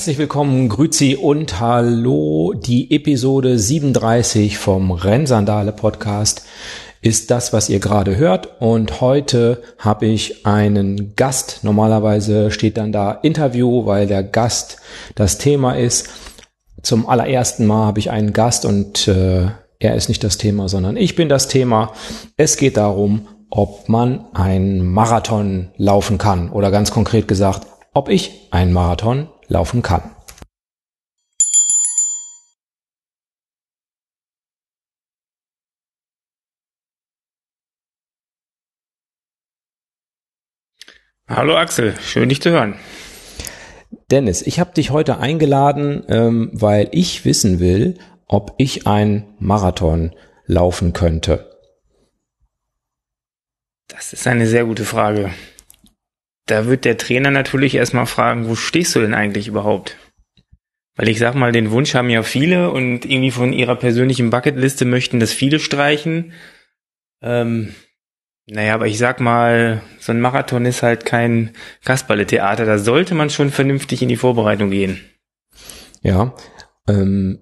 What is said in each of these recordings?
Herzlich willkommen, Grüzi und Hallo. Die Episode 37 vom Rennsandale Podcast ist das, was ihr gerade hört. Und heute habe ich einen Gast. Normalerweise steht dann da Interview, weil der Gast das Thema ist. Zum allerersten Mal habe ich einen Gast und äh, er ist nicht das Thema, sondern ich bin das Thema. Es geht darum, ob man einen Marathon laufen kann oder ganz konkret gesagt, ob ich einen Marathon laufen kann. Hallo Axel, schön dich zu hören. Dennis, ich habe dich heute eingeladen, ähm, weil ich wissen will, ob ich einen Marathon laufen könnte. Das ist eine sehr gute Frage. Da wird der Trainer natürlich erstmal fragen, wo stehst du denn eigentlich überhaupt? Weil ich sag mal, den Wunsch haben ja viele und irgendwie von ihrer persönlichen Bucketliste möchten das viele streichen. Ähm, naja, aber ich sag mal, so ein Marathon ist halt kein Kasperle-Theater. Da sollte man schon vernünftig in die Vorbereitung gehen. Ja, ähm,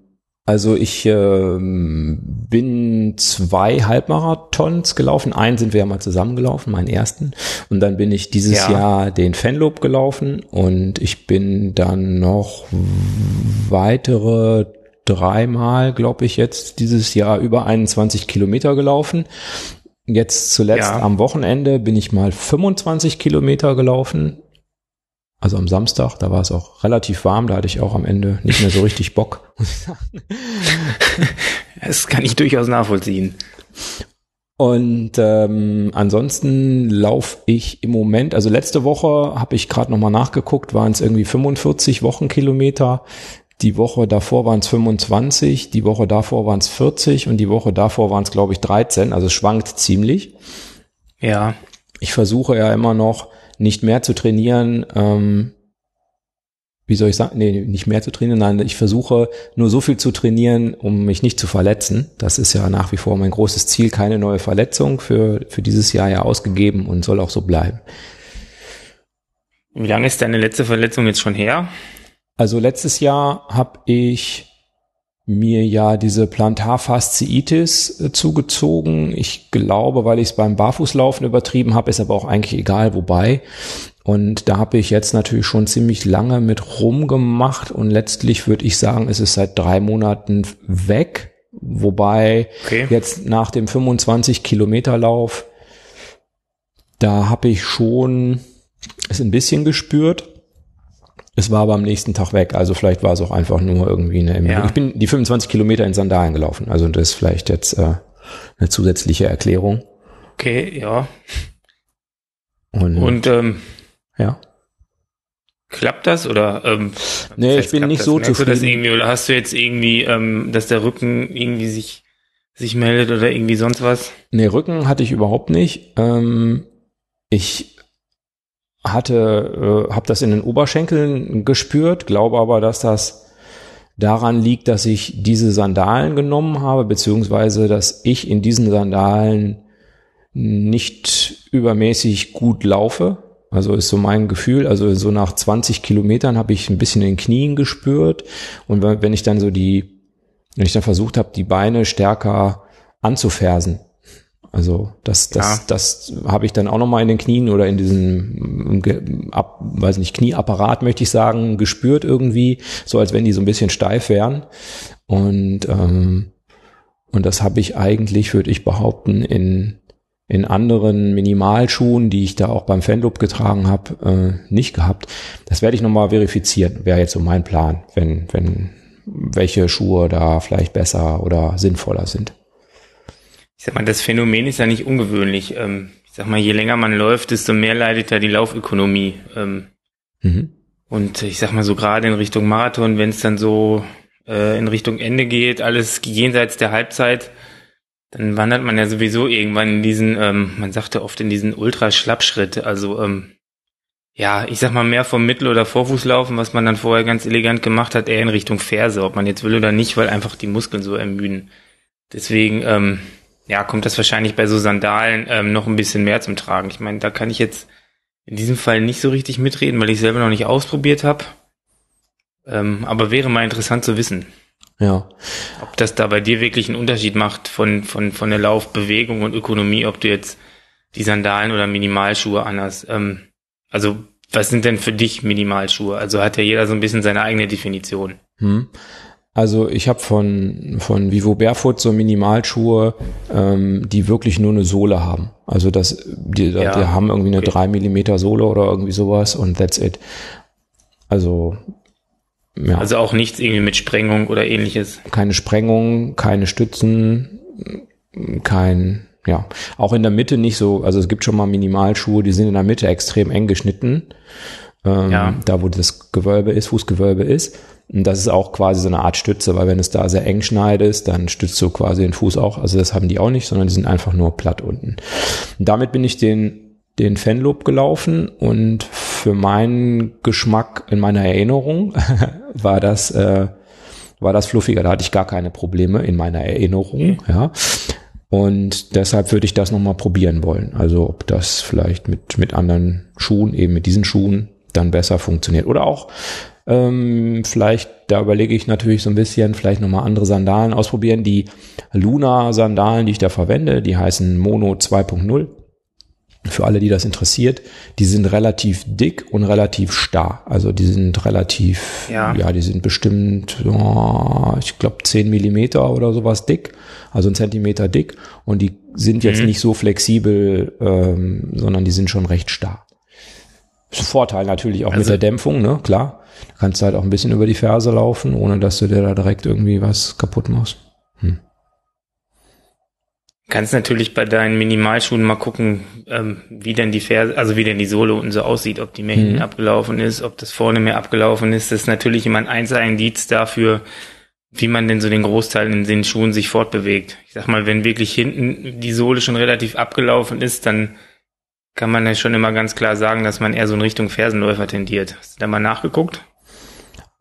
also ich ähm, bin zwei Halbmarathons gelaufen. Einen sind wir ja mal zusammengelaufen, meinen ersten. Und dann bin ich dieses ja. Jahr den Fanlob gelaufen und ich bin dann noch weitere dreimal, glaube ich, jetzt dieses Jahr über 21 Kilometer gelaufen. Jetzt zuletzt ja. am Wochenende bin ich mal 25 Kilometer gelaufen. Also am Samstag, da war es auch relativ warm, da hatte ich auch am Ende nicht mehr so richtig Bock, muss ich sagen. Das kann ich durchaus nachvollziehen. Und ähm, ansonsten laufe ich im Moment, also letzte Woche habe ich gerade nochmal nachgeguckt, waren es irgendwie 45 Wochenkilometer. Die Woche davor waren es 25, die Woche davor waren es 40 und die Woche davor waren es, glaube ich, 13. Also es schwankt ziemlich. Ja. Ich versuche ja immer noch nicht mehr zu trainieren, ähm, wie soll ich sagen, nee, nicht mehr zu trainieren, nein, ich versuche nur so viel zu trainieren, um mich nicht zu verletzen. Das ist ja nach wie vor mein großes Ziel, keine neue Verletzung für, für dieses Jahr ja ausgegeben und soll auch so bleiben. Wie lange ist deine letzte Verletzung jetzt schon her? Also letztes Jahr habe ich mir ja diese Plantarfasziitis äh, zugezogen. Ich glaube, weil ich es beim Barfußlaufen übertrieben habe, ist aber auch eigentlich egal, wobei. Und da habe ich jetzt natürlich schon ziemlich lange mit rumgemacht und letztlich würde ich sagen, es ist seit drei Monaten weg. Wobei okay. jetzt nach dem 25 Kilometer Lauf, da habe ich schon es ein bisschen gespürt. Es war aber am nächsten Tag weg. Also vielleicht war es auch einfach nur irgendwie eine ja. Ich bin die 25 Kilometer in Sandalen gelaufen. Also das ist vielleicht jetzt äh, eine zusätzliche Erklärung. Okay, ja. Und, Und ähm, ja. Klappt das oder? Ähm, nee, ich bin nicht das? so Merkst zufrieden. Du das irgendwie, oder hast du jetzt irgendwie, ähm, dass der Rücken irgendwie sich sich meldet oder irgendwie sonst was? Nee, Rücken hatte ich überhaupt nicht. Ähm, ich hatte, äh, habe das in den Oberschenkeln gespürt, glaube aber, dass das daran liegt, dass ich diese Sandalen genommen habe, beziehungsweise dass ich in diesen Sandalen nicht übermäßig gut laufe. Also ist so mein Gefühl. Also so nach 20 Kilometern habe ich ein bisschen in den Knien gespürt. Und wenn ich dann so die, wenn ich dann versucht habe, die Beine stärker anzufersen, also das, das, ja. das habe ich dann auch nochmal in den Knien oder in diesem, ab, weiß nicht, Knieapparat möchte ich sagen, gespürt irgendwie, so als wenn die so ein bisschen steif wären. Und ähm, und das habe ich eigentlich, würde ich behaupten, in in anderen Minimalschuhen, die ich da auch beim Fanloop getragen habe, äh, nicht gehabt. Das werde ich nochmal verifizieren. Wäre jetzt so mein Plan, wenn wenn welche Schuhe da vielleicht besser oder sinnvoller sind ich sag mal, das Phänomen ist ja nicht ungewöhnlich. Ähm, ich sag mal, je länger man läuft, desto mehr leidet ja die Laufökonomie. Ähm, mhm. Und ich sag mal so gerade in Richtung Marathon, wenn es dann so äh, in Richtung Ende geht, alles jenseits der Halbzeit, dann wandert man ja sowieso irgendwann in diesen, ähm, man sagte oft in diesen Ultraschlappschritt. Also ähm, ja, ich sag mal mehr vom Mittel- oder Vorfußlaufen, was man dann vorher ganz elegant gemacht hat, eher in Richtung Ferse, ob man jetzt will oder nicht, weil einfach die Muskeln so ermüden. Deswegen, ähm, ja, kommt das wahrscheinlich bei so Sandalen ähm, noch ein bisschen mehr zum Tragen. Ich meine, da kann ich jetzt in diesem Fall nicht so richtig mitreden, weil ich selber noch nicht ausprobiert habe. Ähm, aber wäre mal interessant zu wissen. Ja. Ob das da bei dir wirklich einen Unterschied macht von, von, von der Laufbewegung und Ökonomie, ob du jetzt die Sandalen oder Minimalschuhe anhast. Ähm, also, was sind denn für dich Minimalschuhe? Also hat ja jeder so ein bisschen seine eigene Definition. Hm. Also ich habe von, von Vivo Barefoot so Minimalschuhe, ähm, die wirklich nur eine Sohle haben. Also das, die, ja, die haben irgendwie eine okay. 3 Millimeter Sohle oder irgendwie sowas und that's it. Also ja. Also auch nichts irgendwie mit Sprengung oder ähnliches. Keine Sprengung, keine Stützen, kein, ja, auch in der Mitte nicht so, also es gibt schon mal Minimalschuhe, die sind in der Mitte extrem eng geschnitten. Ähm, ja. Da, wo das Gewölbe ist, Fußgewölbe ist. Und das ist auch quasi so eine Art Stütze, weil wenn es da sehr eng schneidest, dann stützt du quasi den Fuß auch. Also das haben die auch nicht, sondern die sind einfach nur platt unten. Und damit bin ich den den Fanloop gelaufen und für meinen Geschmack in meiner Erinnerung war das äh, war das fluffiger. Da hatte ich gar keine Probleme in meiner Erinnerung, ja. Und deshalb würde ich das nochmal probieren wollen. Also ob das vielleicht mit, mit anderen Schuhen, eben mit diesen Schuhen, dann besser funktioniert. Oder auch ähm, vielleicht, da überlege ich natürlich so ein bisschen, vielleicht nochmal andere Sandalen ausprobieren. Die Luna-Sandalen, die ich da verwende, die heißen Mono 2.0 für alle, die das interessiert, die sind relativ dick und relativ starr. Also die sind relativ, ja, ja die sind bestimmt, oh, ich glaube, 10 Millimeter oder sowas dick, also ein Zentimeter dick. Und die sind jetzt mhm. nicht so flexibel, ähm, sondern die sind schon recht starr. Vorteil natürlich auch also, mit der Dämpfung, ne? Klar. Da kannst du halt auch ein bisschen über die Ferse laufen, ohne dass du dir da direkt irgendwie was kaputt machst. Hm. Kannst natürlich bei deinen Minimalschuhen mal gucken, ähm, wie denn die Ferse, also wie denn die Sohle unten so aussieht, ob die mehr hinten mhm. abgelaufen ist, ob das vorne mehr abgelaufen ist. Das ist natürlich immer ein einzelner Indiz dafür, wie man denn so den Großteil in den Schuhen sich fortbewegt. Ich sag mal, wenn wirklich hinten die Sohle schon relativ abgelaufen ist, dann kann man ja schon immer ganz klar sagen, dass man eher so in Richtung Fersenläufer tendiert. Hast du da mal nachgeguckt?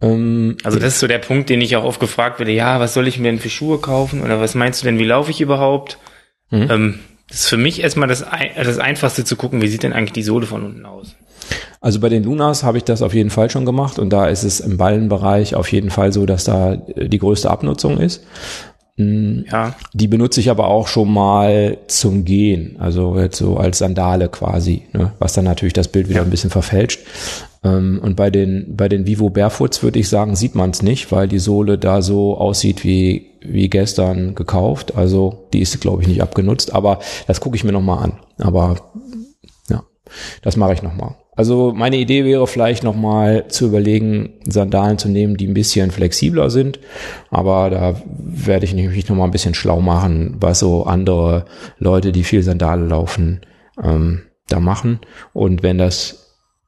Ähm, also das ist so der Punkt, den ich auch oft gefragt werde, ja, was soll ich mir denn für Schuhe kaufen oder was meinst du denn, wie laufe ich überhaupt? Mhm. Ähm, das ist für mich erstmal das, das Einfachste zu gucken, wie sieht denn eigentlich die Sohle von unten aus? Also bei den Lunas habe ich das auf jeden Fall schon gemacht und da ist es im Ballenbereich auf jeden Fall so, dass da die größte Abnutzung ist. Mm, ja. Die benutze ich aber auch schon mal zum Gehen, also jetzt so als Sandale quasi, ne? was dann natürlich das Bild wieder ja. ein bisschen verfälscht. Ähm, und bei den, bei den Vivo Barefoots würde ich sagen, sieht man es nicht, weil die Sohle da so aussieht wie, wie gestern gekauft. Also die ist, glaube ich, nicht abgenutzt, aber das gucke ich mir nochmal an. Aber ja, das mache ich nochmal. Also meine Idee wäre vielleicht nochmal zu überlegen, Sandalen zu nehmen, die ein bisschen flexibler sind. Aber da werde ich mich nochmal ein bisschen schlau machen, was so andere Leute, die viel Sandale laufen, ähm, da machen. Und wenn das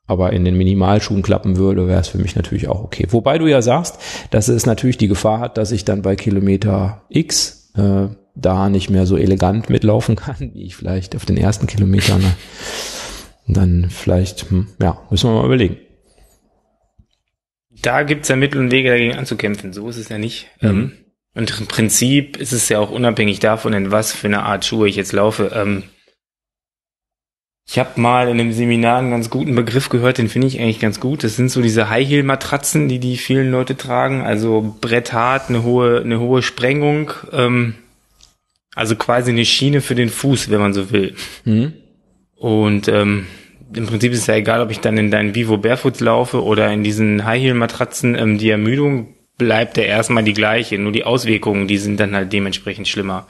aber in den Minimalschuhen klappen würde, wäre es für mich natürlich auch okay. Wobei du ja sagst, dass es natürlich die Gefahr hat, dass ich dann bei Kilometer X äh, da nicht mehr so elegant mitlaufen kann, wie ich vielleicht auf den ersten Kilometern. Dann vielleicht, hm, ja, müssen wir mal überlegen. Da gibt's ja Mittel und Wege dagegen anzukämpfen, so ist es ja nicht. Mhm. Ähm, und im Prinzip ist es ja auch unabhängig davon, in was für eine Art Schuhe ich jetzt laufe. Ähm, ich habe mal in einem Seminar einen ganz guten Begriff gehört, den finde ich eigentlich ganz gut. Das sind so diese High-Heel-Matratzen, die die vielen Leute tragen. Also bretthart, eine hohe, eine hohe Sprengung. Ähm, also quasi eine Schiene für den Fuß, wenn man so will. Mhm. Und ähm, im Prinzip ist es ja egal, ob ich dann in deinen Vivo Barefoot laufe oder in diesen High-Heel-Matratzen. Ähm, die Ermüdung bleibt ja erstmal die gleiche. Nur die Auswirkungen, die sind dann halt dementsprechend schlimmer.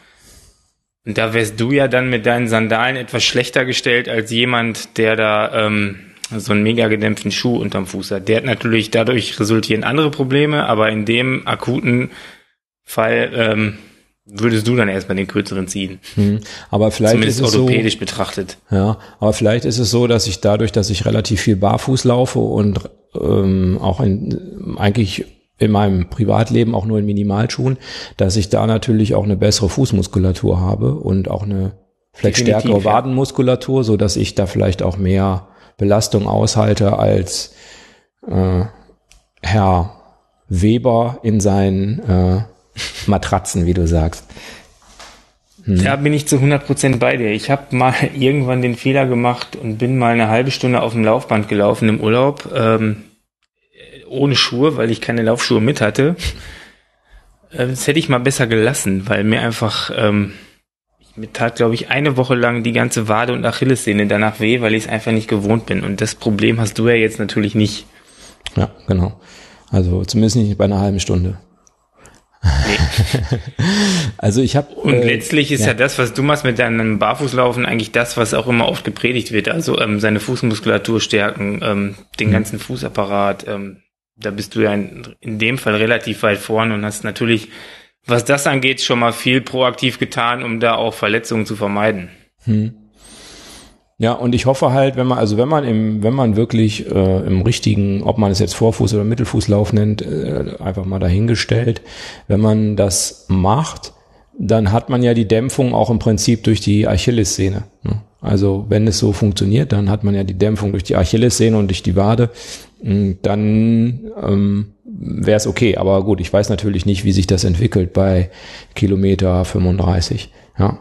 Und da wärst du ja dann mit deinen Sandalen etwas schlechter gestellt als jemand, der da ähm, so einen mega gedämpften Schuh unterm Fuß hat. Der hat natürlich dadurch resultieren andere Probleme, aber in dem akuten Fall ähm, würdest du dann erstmal den kürzeren ziehen. Hm, aber vielleicht Zumindest ist es orthopädisch so, betrachtet. Ja, aber vielleicht ist es so, dass ich dadurch, dass ich relativ viel barfuß laufe und ähm, auch in, eigentlich in meinem Privatleben auch nur in Minimalschuhen, dass ich da natürlich auch eine bessere Fußmuskulatur habe und auch eine vielleicht Definitiv, stärkere Wadenmuskulatur, so dass ich da vielleicht auch mehr Belastung aushalte als äh, Herr Weber in seinen äh, Matratzen, wie du sagst. Hm. Da bin ich zu 100% bei dir. Ich habe mal irgendwann den Fehler gemacht und bin mal eine halbe Stunde auf dem Laufband gelaufen im Urlaub. Ähm, ohne Schuhe, weil ich keine Laufschuhe mit hatte. Äh, das hätte ich mal besser gelassen, weil mir einfach, ähm, mir tat, glaube ich, eine Woche lang die ganze Wade und Achillessehne danach weh, weil ich es einfach nicht gewohnt bin. Und das Problem hast du ja jetzt natürlich nicht. Ja, genau. Also zumindest nicht bei einer halben Stunde. Nee. also ich habe und äh, letztlich ist ja. ja. das, was du machst mit deinem Barfußlaufen, eigentlich das, was auch immer oft gepredigt wird. Also ähm, seine Fußmuskulatur stärken, ähm, den mhm. ganzen Fußapparat. Ähm, da bist du ja in, in dem Fall relativ weit vorn und hast natürlich, was das angeht, schon mal viel proaktiv getan, um da auch Verletzungen zu vermeiden. Hm. Ja, und ich hoffe halt, wenn man, also wenn man im, wenn man wirklich äh, im richtigen, ob man es jetzt Vorfuß- oder Mittelfußlauf nennt, äh, einfach mal dahingestellt, wenn man das macht, dann hat man ja die Dämpfung auch im Prinzip durch die Achillessehne. Ne? Also wenn es so funktioniert, dann hat man ja die Dämpfung durch die Achillessehne und durch die Wade. Hm, dann ähm, wäre es okay. Aber gut, ich weiß natürlich nicht, wie sich das entwickelt bei Kilometer 35. Ja.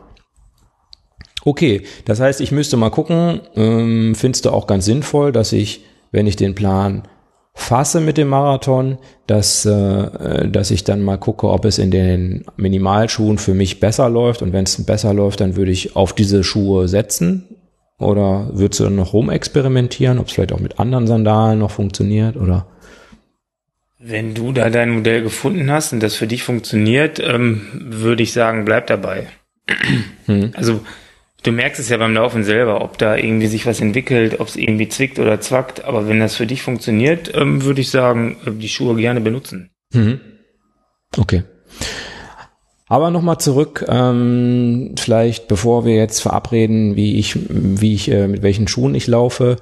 Okay, das heißt, ich müsste mal gucken, ähm, findest du auch ganz sinnvoll, dass ich, wenn ich den Plan fasse mit dem Marathon, dass, äh, dass ich dann mal gucke, ob es in den Minimalschuhen für mich besser läuft und wenn es besser läuft, dann würde ich auf diese Schuhe setzen oder würdest du dann noch rumexperimentieren, ob es vielleicht auch mit anderen Sandalen noch funktioniert oder? Wenn du da dein Modell gefunden hast und das für dich funktioniert, ähm, würde ich sagen, bleib dabei. Hm. Also Du merkst es ja beim Laufen selber, ob da irgendwie sich was entwickelt, ob es irgendwie zwickt oder zwackt. Aber wenn das für dich funktioniert, ähm, würde ich sagen, äh, die Schuhe gerne benutzen. Mhm. Okay. Aber nochmal zurück, ähm, vielleicht bevor wir jetzt verabreden, wie ich, wie ich, äh, mit welchen Schuhen ich laufe,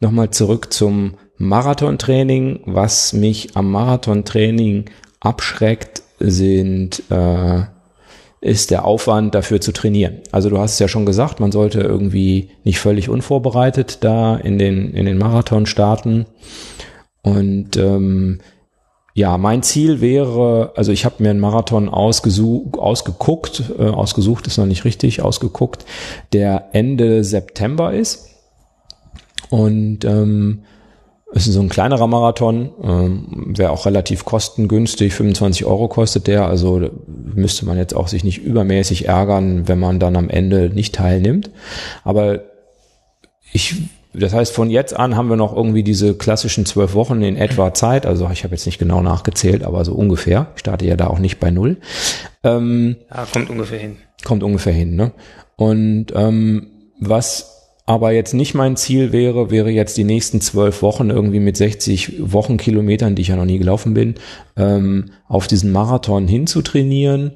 nochmal zurück zum Marathontraining. Was mich am Marathontraining abschreckt, sind äh, ist der Aufwand dafür zu trainieren. Also du hast es ja schon gesagt, man sollte irgendwie nicht völlig unvorbereitet da in den, in den Marathon starten. Und ähm, ja, mein Ziel wäre, also ich habe mir einen Marathon ausgesucht, ausgeguckt, äh, ausgesucht ist noch nicht richtig, ausgeguckt, der Ende September ist. Und ähm, ist so ein kleinerer Marathon, ähm, wäre auch relativ kostengünstig, 25 Euro kostet der, also müsste man jetzt auch sich nicht übermäßig ärgern, wenn man dann am Ende nicht teilnimmt. Aber ich, das heißt, von jetzt an haben wir noch irgendwie diese klassischen zwölf Wochen in etwa Zeit, also ich habe jetzt nicht genau nachgezählt, aber so ungefähr. Ich starte ja da auch nicht bei null. Ähm, ja, kommt ungefähr hin. Kommt ungefähr hin, ne? Und ähm, was aber jetzt nicht mein Ziel wäre, wäre jetzt die nächsten zwölf Wochen irgendwie mit 60 Wochenkilometern, die ich ja noch nie gelaufen bin, ähm, auf diesen Marathon hinzutrainieren.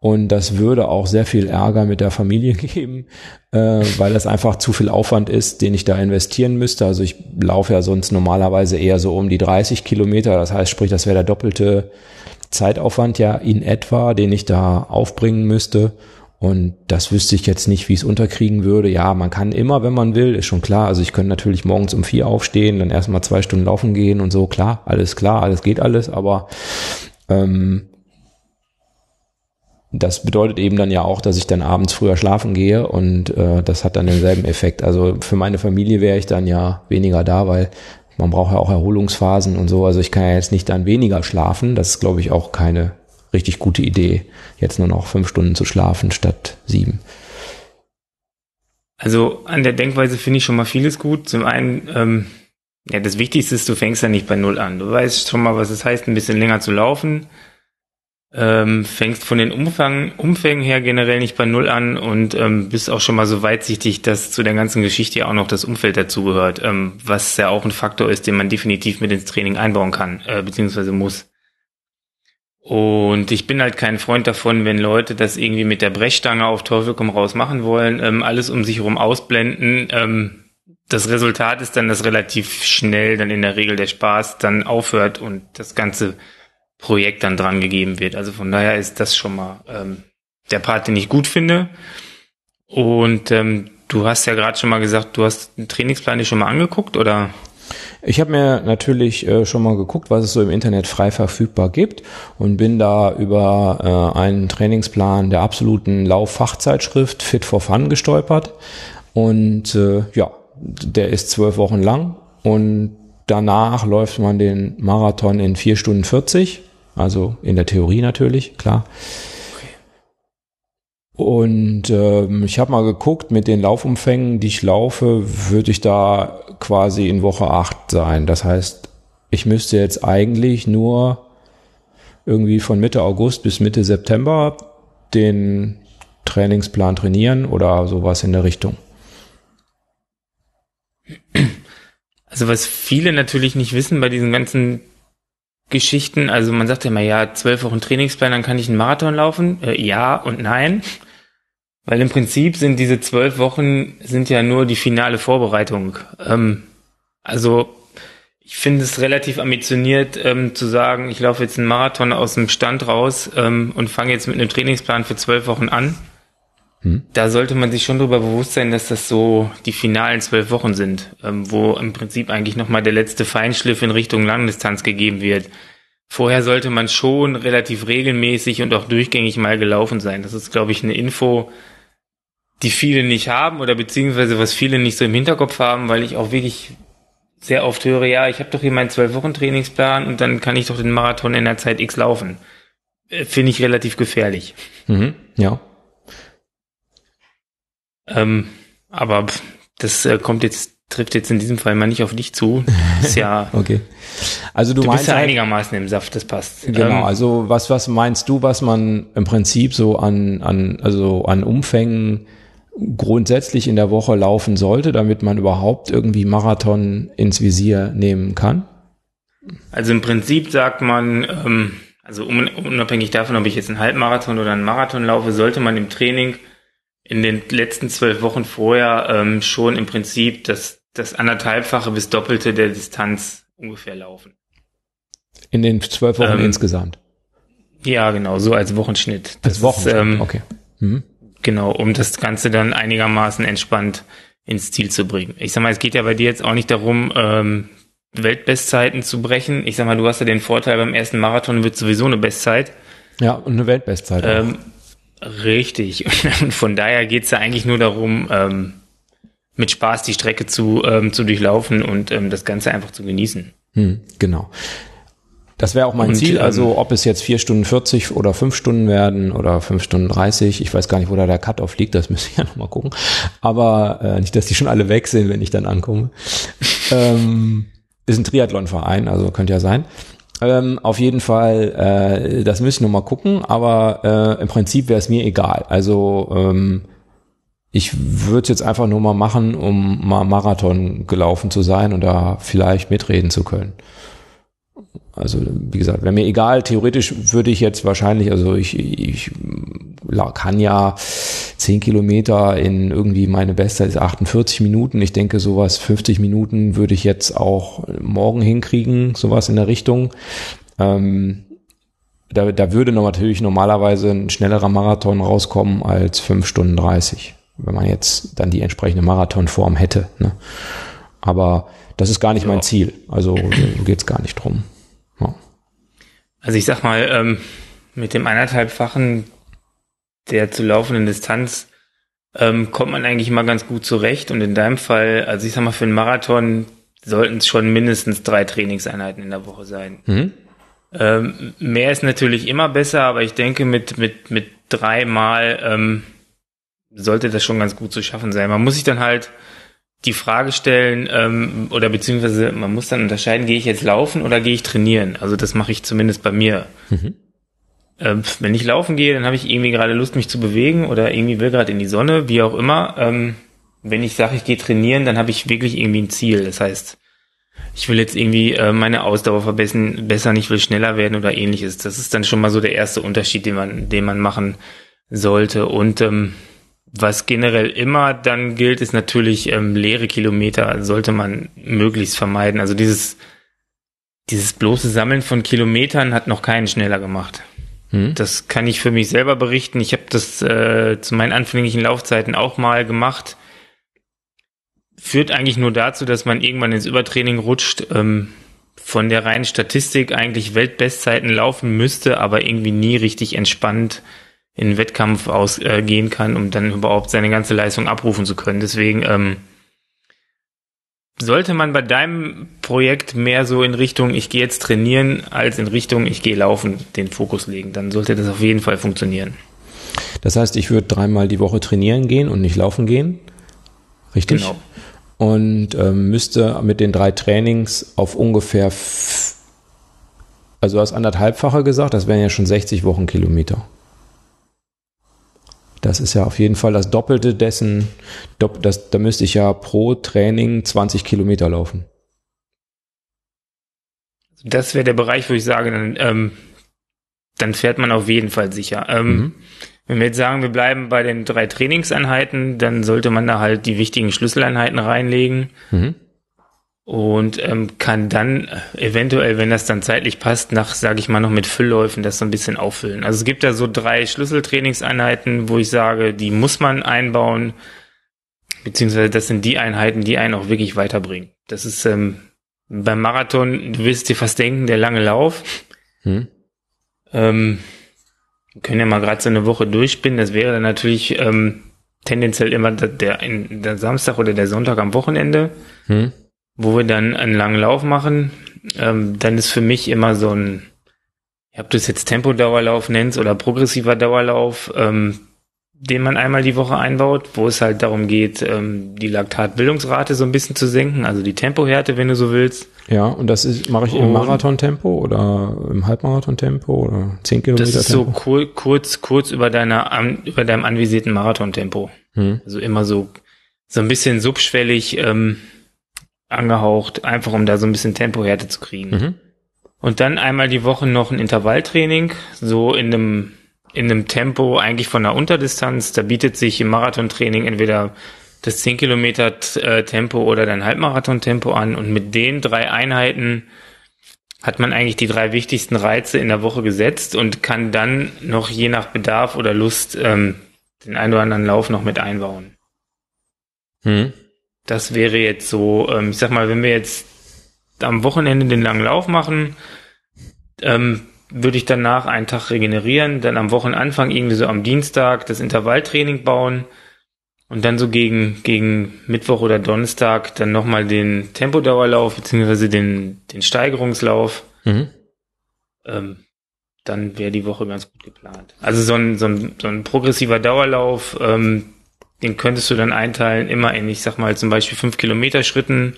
Und das würde auch sehr viel Ärger mit der Familie geben, äh, weil das einfach zu viel Aufwand ist, den ich da investieren müsste. Also ich laufe ja sonst normalerweise eher so um die 30 Kilometer. Das heißt, sprich, das wäre der doppelte Zeitaufwand ja in etwa, den ich da aufbringen müsste. Und das wüsste ich jetzt nicht, wie ich es unterkriegen würde. Ja, man kann immer, wenn man will, ist schon klar. Also ich könnte natürlich morgens um vier aufstehen, dann erstmal zwei Stunden laufen gehen und so. Klar, alles klar, alles geht alles. Aber ähm, das bedeutet eben dann ja auch, dass ich dann abends früher schlafen gehe und äh, das hat dann denselben Effekt. Also für meine Familie wäre ich dann ja weniger da, weil man braucht ja auch Erholungsphasen und so. Also ich kann ja jetzt nicht dann weniger schlafen. Das ist, glaube ich, auch keine richtig gute Idee, jetzt nur noch fünf Stunden zu schlafen statt sieben. Also an der Denkweise finde ich schon mal vieles gut. Zum einen, ähm, ja, das Wichtigste ist, du fängst ja nicht bei Null an. Du weißt schon mal, was es heißt, ein bisschen länger zu laufen. Ähm, fängst von den Umfang, Umfängen her generell nicht bei Null an und ähm, bist auch schon mal so weitsichtig, dass zu der ganzen Geschichte ja auch noch das Umfeld dazugehört, ähm, was ja auch ein Faktor ist, den man definitiv mit ins Training einbauen kann, äh, beziehungsweise muss. Und ich bin halt kein Freund davon, wenn Leute das irgendwie mit der Brechstange auf Teufel komm raus machen wollen, ähm, alles um sich herum ausblenden. Ähm, das Resultat ist dann, dass relativ schnell dann in der Regel der Spaß dann aufhört und das ganze Projekt dann dran gegeben wird. Also von daher ist das schon mal ähm, der Part, den ich gut finde. Und ähm, du hast ja gerade schon mal gesagt, du hast den Trainingsplan dir schon mal angeguckt, oder? Ich habe mir natürlich äh, schon mal geguckt, was es so im Internet frei verfügbar gibt und bin da über äh, einen Trainingsplan der absoluten Lauffachzeitschrift Fit for Fun gestolpert. Und äh, ja, der ist zwölf Wochen lang und danach läuft man den Marathon in 4 Stunden 40, also in der Theorie natürlich, klar. Und ähm, ich habe mal geguckt, mit den Laufumfängen, die ich laufe, würde ich da quasi in Woche 8 sein. Das heißt, ich müsste jetzt eigentlich nur irgendwie von Mitte August bis Mitte September den Trainingsplan trainieren oder sowas in der Richtung. Also was viele natürlich nicht wissen bei diesen ganzen Geschichten, also man sagt ja immer, ja, zwölf Wochen Trainingsplan, dann kann ich einen Marathon laufen. Äh, ja und nein. Weil im Prinzip sind diese zwölf Wochen sind ja nur die finale Vorbereitung. Ähm, also ich finde es relativ ambitioniert ähm, zu sagen, ich laufe jetzt einen Marathon aus dem Stand raus ähm, und fange jetzt mit einem Trainingsplan für zwölf Wochen an. Hm. Da sollte man sich schon darüber bewusst sein, dass das so die finalen zwölf Wochen sind, ähm, wo im Prinzip eigentlich nochmal der letzte Feinschliff in Richtung Langdistanz gegeben wird. Vorher sollte man schon relativ regelmäßig und auch durchgängig mal gelaufen sein. Das ist, glaube ich, eine Info, die viele nicht haben oder beziehungsweise was viele nicht so im Hinterkopf haben, weil ich auch wirklich sehr oft höre, ja, ich habe doch hier meinen zwölf Wochen Trainingsplan und dann kann ich doch den Marathon in der Zeit X laufen. Äh, finde ich relativ gefährlich. Mhm, ja. Ähm, aber das äh, kommt jetzt trifft jetzt in diesem Fall mal nicht auf dich zu. ist ja okay. Also du, du meinst bist ja halt, einigermaßen im Saft, das passt. Genau. Ähm, also was was meinst du, was man im Prinzip so an an also an Umfängen grundsätzlich in der Woche laufen sollte, damit man überhaupt irgendwie Marathon ins Visier nehmen kann? Also im Prinzip sagt man, ähm, also unabhängig davon, ob ich jetzt einen Halbmarathon oder einen Marathon laufe, sollte man im Training in den letzten zwölf Wochen vorher ähm, schon im Prinzip das, das anderthalbfache bis doppelte der Distanz ungefähr laufen. In den zwölf Wochen ähm, insgesamt? Ja, genau, so als Wochenschnitt. Das als Wochenschnitt, ist, ähm, okay. Mhm. Genau, um das Ganze dann einigermaßen entspannt ins Ziel zu bringen. Ich sag mal, es geht ja bei dir jetzt auch nicht darum, ähm, Weltbestzeiten zu brechen. Ich sag mal, du hast ja den Vorteil, beim ersten Marathon wird sowieso eine Bestzeit. Ja, und eine Weltbestzeit. Ähm, richtig. Und von daher geht's ja eigentlich nur darum, ähm, mit Spaß die Strecke zu, ähm, zu durchlaufen und ähm, das Ganze einfach zu genießen. Hm, genau. Das wäre auch mein und, Ziel. Also ähm, ob es jetzt vier Stunden 40 oder fünf Stunden werden oder fünf Stunden 30. Ich weiß gar nicht, wo da der Cut-Off liegt. Das müsste ich ja nochmal gucken. Aber äh, nicht, dass die schon alle weg sind, wenn ich dann ankomme. ähm, ist ein Triathlon-Verein, also könnte ja sein. Ähm, auf jeden Fall, äh, das müssen wir mal gucken. Aber äh, im Prinzip wäre es mir egal. Also ähm, ich würde es jetzt einfach nur mal machen, um mal Marathon gelaufen zu sein und da vielleicht mitreden zu können. Also wie gesagt, wäre mir egal, theoretisch würde ich jetzt wahrscheinlich, also ich, ich kann ja zehn Kilometer in irgendwie meine Bestzeit ist 48 Minuten. Ich denke, sowas 50 Minuten würde ich jetzt auch morgen hinkriegen, sowas in der Richtung. Ähm, da, da würde natürlich normalerweise ein schnellerer Marathon rauskommen als fünf Stunden 30, wenn man jetzt dann die entsprechende Marathonform hätte. Ne? Aber das ist gar nicht ja. mein Ziel. Also geht es gar nicht drum. Also ich sag mal, ähm, mit dem anderthalbfachen der zu laufenden Distanz ähm, kommt man eigentlich immer ganz gut zurecht. Und in deinem Fall, also ich sag mal, für einen Marathon sollten es schon mindestens drei Trainingseinheiten in der Woche sein. Mhm. Ähm, mehr ist natürlich immer besser, aber ich denke, mit, mit, mit dreimal ähm, sollte das schon ganz gut zu schaffen sein. Man muss sich dann halt die Frage stellen, ähm, oder beziehungsweise man muss dann unterscheiden, gehe ich jetzt laufen oder gehe ich trainieren? Also das mache ich zumindest bei mir. Mhm. Ähm, wenn ich laufen gehe, dann habe ich irgendwie gerade Lust, mich zu bewegen oder irgendwie will gerade in die Sonne, wie auch immer. Ähm, wenn ich sage, ich gehe trainieren, dann habe ich wirklich irgendwie ein Ziel. Das heißt, ich will jetzt irgendwie äh, meine Ausdauer verbessern, besser, ich will schneller werden oder ähnliches. Das ist dann schon mal so der erste Unterschied, den man, den man machen sollte. Und ähm, was generell immer dann gilt, ist natürlich ähm, leere Kilometer sollte man möglichst vermeiden. Also dieses, dieses bloße Sammeln von Kilometern hat noch keinen schneller gemacht. Hm. Das kann ich für mich selber berichten. Ich habe das äh, zu meinen anfänglichen Laufzeiten auch mal gemacht. Führt eigentlich nur dazu, dass man irgendwann ins Übertraining rutscht. Ähm, von der reinen Statistik eigentlich Weltbestzeiten laufen müsste, aber irgendwie nie richtig entspannt in den Wettkampf ausgehen äh, kann, um dann überhaupt seine ganze Leistung abrufen zu können. Deswegen ähm, sollte man bei deinem Projekt mehr so in Richtung, ich gehe jetzt trainieren, als in Richtung, ich gehe laufen, den Fokus legen. Dann sollte das auf jeden Fall funktionieren. Das heißt, ich würde dreimal die Woche trainieren gehen und nicht laufen gehen. Richtig? Genau. Und ähm, müsste mit den drei Trainings auf ungefähr, also du hast anderthalbfache gesagt, das wären ja schon 60 Wochenkilometer. Das ist ja auf jeden Fall das Doppelte dessen. Das, da müsste ich ja pro Training 20 Kilometer laufen. Das wäre der Bereich, wo ich sage, dann, ähm, dann fährt man auf jeden Fall sicher. Ähm, mhm. Wenn wir jetzt sagen, wir bleiben bei den drei Trainingseinheiten, dann sollte man da halt die wichtigen Schlüsseleinheiten reinlegen. Mhm und ähm, kann dann eventuell, wenn das dann zeitlich passt, nach, sage ich mal, noch mit Füllläufen das so ein bisschen auffüllen. Also es gibt da so drei Schlüsseltrainingseinheiten, wo ich sage, die muss man einbauen, beziehungsweise das sind die Einheiten, die einen auch wirklich weiterbringen. Das ist ähm, beim Marathon, du wirst dir fast denken, der lange Lauf. Hm. Ähm, wir können ja mal gerade so eine Woche durchspinnen. Das wäre dann natürlich ähm, tendenziell immer der, der, der Samstag oder der Sonntag am Wochenende. Hm wo wir dann einen langen Lauf machen, ähm, dann ist für mich immer so ein, ob du es jetzt Tempodauerlauf nennst oder progressiver Dauerlauf, ähm, den man einmal die Woche einbaut, wo es halt darum geht, ähm, die Laktatbildungsrate so ein bisschen zu senken, also die Tempohärte, wenn du so willst. Ja, und das ist, mache ich im Marathontempo oder im Halbmarathontempo oder 10 Kilometer Das ist Tempo? so kur kurz, kurz über deiner, über deinem anvisierten Marathontempo. Hm. Also immer so, so ein bisschen subschwellig, ähm, angehaucht, einfach um da so ein bisschen Tempohärte zu kriegen. Mhm. Und dann einmal die Woche noch ein Intervalltraining, so in einem, in einem Tempo eigentlich von der Unterdistanz. Da bietet sich im Marathontraining entweder das 10 Kilometer äh, Tempo oder dein Halbmarathon-Tempo an. Und mit den drei Einheiten hat man eigentlich die drei wichtigsten Reize in der Woche gesetzt und kann dann noch je nach Bedarf oder Lust ähm, den einen oder anderen Lauf noch mit einbauen. Hm. Das wäre jetzt so, ähm, ich sag mal, wenn wir jetzt am Wochenende den langen Lauf machen, ähm, würde ich danach einen Tag regenerieren, dann am Wochenanfang irgendwie so am Dienstag das Intervalltraining bauen und dann so gegen, gegen Mittwoch oder Donnerstag dann nochmal den Tempodauerlauf beziehungsweise den, den Steigerungslauf. Mhm. Ähm, dann wäre die Woche ganz gut geplant. Also so ein, so ein, so ein progressiver Dauerlauf, ähm, den könntest du dann einteilen immer in, ich sag mal, zum Beispiel fünf Kilometer Schritten.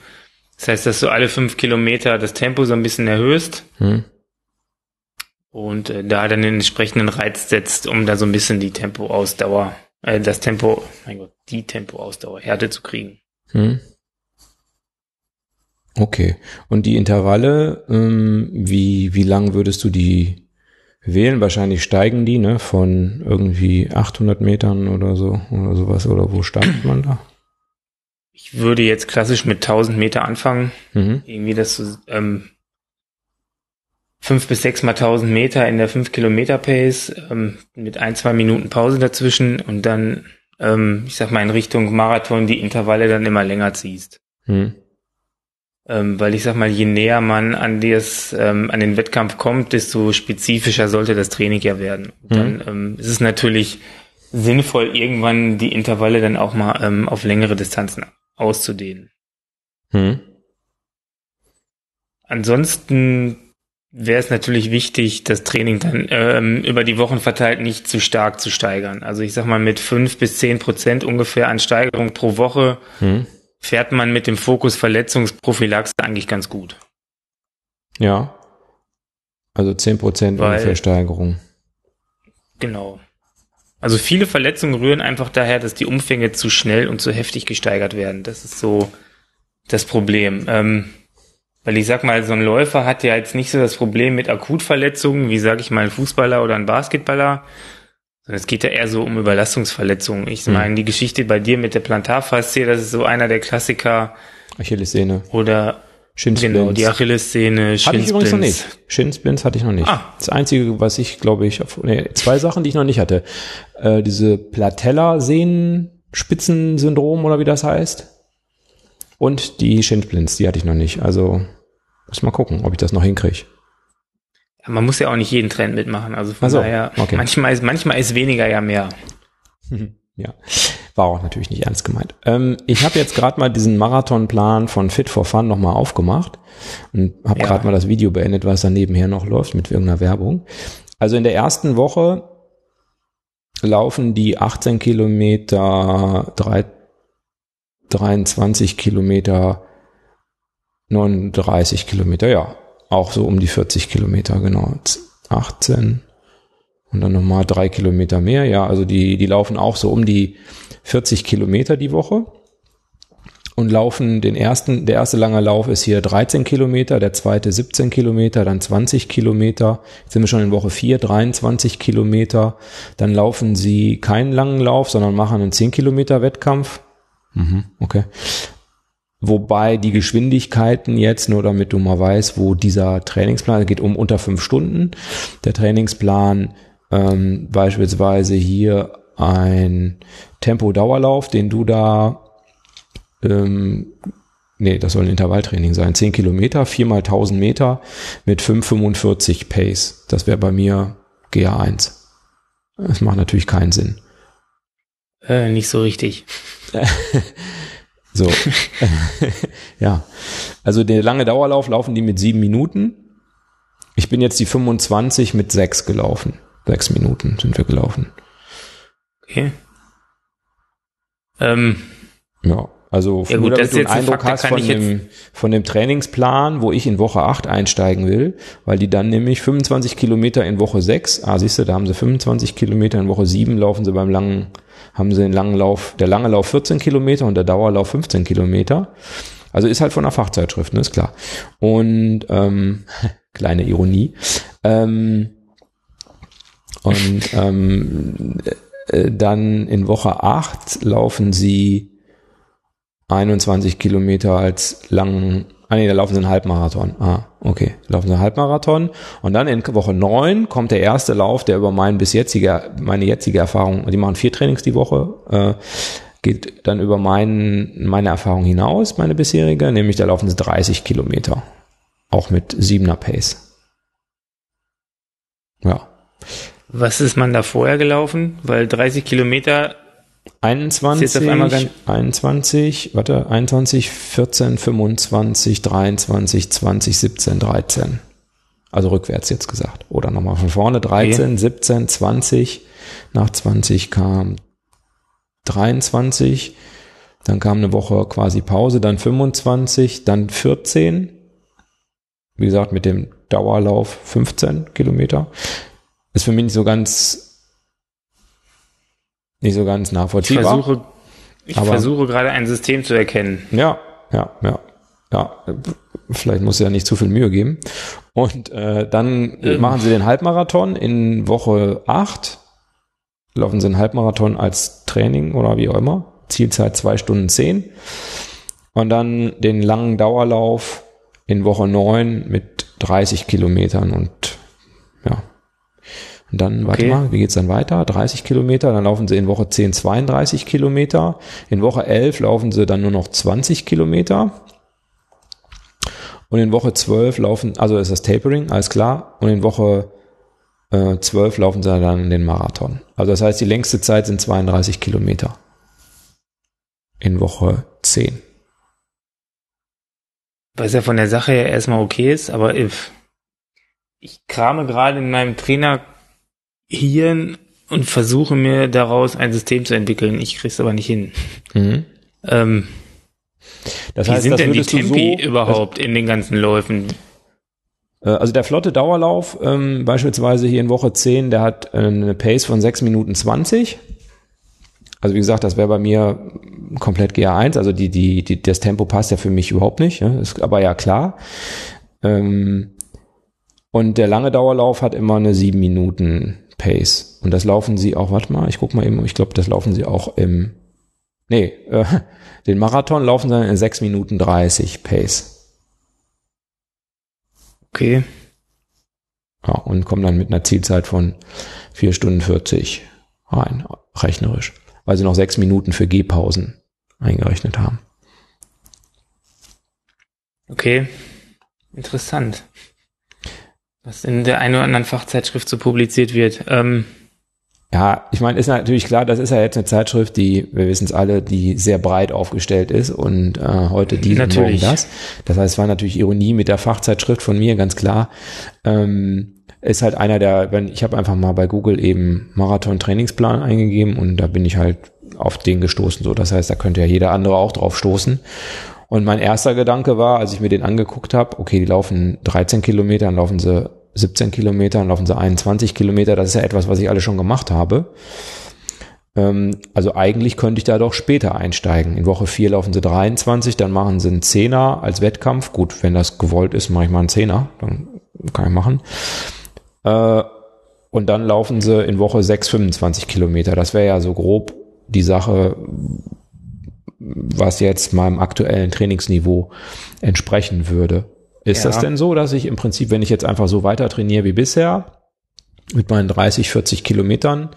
Das heißt, dass du alle fünf Kilometer das Tempo so ein bisschen erhöhst. Hm. Und äh, da dann den entsprechenden Reiz setzt, um da so ein bisschen die Tempoausdauer, äh, das Tempo, mein Gott, die Tempoausdauer, Härte zu kriegen. Hm. Okay. Und die Intervalle, ähm, wie, wie lang würdest du die wählen. Wahrscheinlich steigen die, ne, von irgendwie 800 Metern oder so, oder sowas, oder wo steigt man da? Ich würde jetzt klassisch mit 1000 Meter anfangen. Mhm. Irgendwie das, ähm, fünf bis sechs mal 1000 Meter in der 5 Kilometer Pace, ähm, mit ein, zwei Minuten Pause dazwischen und dann, ähm, ich sag mal, in Richtung Marathon die Intervalle dann immer länger ziehst. Mhm. Ähm, weil ich sag mal, je näher man an das, ähm, an den Wettkampf kommt, desto spezifischer sollte das Training ja werden. Mhm. Dann ähm, ist es natürlich sinnvoll, irgendwann die Intervalle dann auch mal ähm, auf längere Distanzen auszudehnen. Mhm. Ansonsten wäre es natürlich wichtig, das Training dann ähm, über die Wochen verteilt nicht zu stark zu steigern. Also ich sag mal mit fünf bis zehn Prozent ungefähr an Steigerung pro Woche mhm fährt man mit dem Fokus Verletzungsprophylaxe eigentlich ganz gut. Ja. Also 10% Weil, ungefähr Steigerung. Genau. Also viele Verletzungen rühren einfach daher, dass die Umfänge zu schnell und zu heftig gesteigert werden. Das ist so das Problem. Ähm, weil ich sag mal, so ein Läufer hat ja jetzt nicht so das Problem mit Akutverletzungen, wie sag ich mal ein Fußballer oder ein Basketballer, es geht ja eher so um Überlastungsverletzungen. Ich hm. meine, die Geschichte bei dir mit der Plantarfaszie, das ist so einer der Klassiker. Achillessehne. Oder Genau, die Achillessehne, Hatte ich übrigens noch nicht. Shinsplints hatte ich noch nicht. Ah. Das Einzige, was ich, glaube ich, auf, nee, zwei Sachen, die ich noch nicht hatte. Äh, diese Patella-Sehnenspitzensyndrom oder wie das heißt. Und die Shinsplints, die hatte ich noch nicht. Also, muss mal gucken, ob ich das noch hinkriege man muss ja auch nicht jeden Trend mitmachen. Also von so, daher, okay. manchmal, ist, manchmal ist weniger ja mehr. ja. War auch natürlich nicht ernst gemeint. Ähm, ich habe jetzt gerade mal diesen Marathonplan von Fit for Fun nochmal aufgemacht und habe ja. gerade mal das Video beendet, was da nebenher noch läuft mit irgendeiner Werbung. Also in der ersten Woche laufen die 18 Kilometer, 3, 23 Kilometer, 39 Kilometer, ja, auch so um die 40 Kilometer, genau. 18 und dann nochmal drei Kilometer mehr. Ja, also die, die laufen auch so um die 40 Kilometer die Woche und laufen den ersten, der erste lange Lauf ist hier 13 Kilometer, der zweite 17 Kilometer, dann 20 Kilometer. Jetzt sind wir schon in Woche 4, 23 Kilometer. Dann laufen sie keinen langen Lauf, sondern machen einen 10 Kilometer Wettkampf. Mhm, okay. Wobei die Geschwindigkeiten jetzt, nur damit du mal weißt, wo dieser Trainingsplan geht, um unter fünf Stunden. Der Trainingsplan ähm, beispielsweise hier ein Tempo-Dauerlauf, den du da, ähm, nee, das soll ein Intervalltraining sein, 10 Kilometer, 4 mal 1000 Meter mit 5,45 Pace. Das wäre bei mir GA1. Das macht natürlich keinen Sinn. Äh, nicht so richtig. so. ja. Also der lange Dauerlauf laufen die mit sieben Minuten. Ich bin jetzt die 25 mit sechs gelaufen. Sechs Minuten sind wir gelaufen. Okay. Ähm, ja, also ja gut, nur damit du einen Eindruck Fakt, hast von dem, von dem Trainingsplan, wo ich in Woche 8 einsteigen will, weil die dann nämlich 25 Kilometer in Woche 6, ah siehst du, da haben sie 25 Kilometer, in Woche 7 laufen sie beim langen, haben sie den langen Lauf, der lange Lauf 14 Kilometer und der Dauerlauf 15 Kilometer. Also ist halt von der Fachzeitschrift, ne, ist klar. Und ähm, kleine Ironie. Ähm, und ähm, äh, dann in Woche 8 laufen sie 21 Kilometer als langen, ah nee, da laufen sie einen Halbmarathon. Ah, okay, laufen sie einen Halbmarathon. Und dann in Woche 9 kommt der erste Lauf, der über mein bis jetzige, meine jetzige Erfahrung, die machen vier Trainings die Woche, äh, geht dann über mein, meine Erfahrung hinaus, meine bisherige, nämlich da laufen sie 30 Kilometer. Auch mit 7er Pace. Ja. Was ist man da vorher gelaufen? Weil 30 Kilometer 21, 21, warte, 21, 14, 25, 23, 20, 17, 13. Also rückwärts jetzt gesagt. Oder nochmal von vorne. 13, okay. 17, 20. Nach 20 kam 23. Dann kam eine Woche quasi Pause. Dann 25. Dann 14. Wie gesagt, mit dem Dauerlauf 15 Kilometer ist für mich nicht so ganz, nicht so ganz nachvollziehbar. Ich versuche, ich versuche gerade ein System zu erkennen. Ja, ja, ja, ja. Vielleicht muss ja nicht zu viel Mühe geben. Und äh, dann ähm. machen sie den Halbmarathon in Woche 8. Laufen sie einen Halbmarathon als Training oder wie auch immer. Zielzeit zwei Stunden zehn. Und dann den langen Dauerlauf in Woche 9 mit 30 Kilometern und ja, und dann, warte okay. mal, wie geht's dann weiter? 30 Kilometer, dann laufen sie in Woche 10 32 Kilometer. In Woche 11 laufen sie dann nur noch 20 Kilometer. Und in Woche 12 laufen, also ist das Tapering, alles klar. Und in Woche äh, 12 laufen sie dann den Marathon. Also das heißt, die längste Zeit sind 32 Kilometer. In Woche 10. Was ja von der Sache her erstmal okay ist, aber if, ich krame gerade in meinem Trainer Hirn und versuche mir daraus ein System zu entwickeln. Ich krieg's aber nicht hin. Mhm. Ähm, das heißt, wie sind denn die Tempi so, überhaupt in den ganzen Läufen? Äh, also der flotte Dauerlauf, ähm, beispielsweise hier in Woche 10, der hat äh, eine Pace von 6 Minuten 20. Also wie gesagt, das wäre bei mir komplett GA1, also die, die, die, das Tempo passt ja für mich überhaupt nicht, ja, ist aber ja klar. Ähm, und der lange Dauerlauf hat immer eine 7 Minuten Pace. Und das laufen sie auch, warte mal, ich guck mal eben, ich glaube, das laufen sie auch im, nee, äh, den Marathon laufen sie in 6 Minuten 30 Pace. Okay. Ja, und kommen dann mit einer Zielzeit von 4 Stunden 40 rein, rechnerisch. Weil sie noch 6 Minuten für Gehpausen eingerechnet haben. Okay. Interessant was in der einen oder anderen Fachzeitschrift so publiziert wird. Ähm, Ja, ich meine, ist natürlich klar, das ist ja jetzt eine Zeitschrift, die, wir wissen es alle, die sehr breit aufgestellt ist und äh, heute dies und morgen das. Das heißt, es war natürlich Ironie mit der Fachzeitschrift von mir, ganz klar. Ähm, ist halt einer der, wenn ich habe einfach mal bei Google eben Marathon-Trainingsplan eingegeben und da bin ich halt auf den gestoßen. So, das heißt, da könnte ja jeder andere auch drauf stoßen. Und mein erster Gedanke war, als ich mir den angeguckt habe, okay, die laufen 13 Kilometer, dann laufen sie 17 Kilometer, dann laufen sie 21 Kilometer. Das ist ja etwas, was ich alle schon gemacht habe. Ähm, also eigentlich könnte ich da doch später einsteigen. In Woche 4 laufen sie 23, dann machen sie einen Zehner als Wettkampf. Gut, wenn das gewollt ist, mache ich mal einen Zehner. Dann kann ich machen. Äh, und dann laufen sie in Woche 6 25 Kilometer. Das wäre ja so grob die Sache, was jetzt meinem aktuellen Trainingsniveau entsprechen würde. Ist ja. das denn so, dass ich im Prinzip, wenn ich jetzt einfach so weiter trainiere wie bisher, mit meinen 30, 40 Kilometern,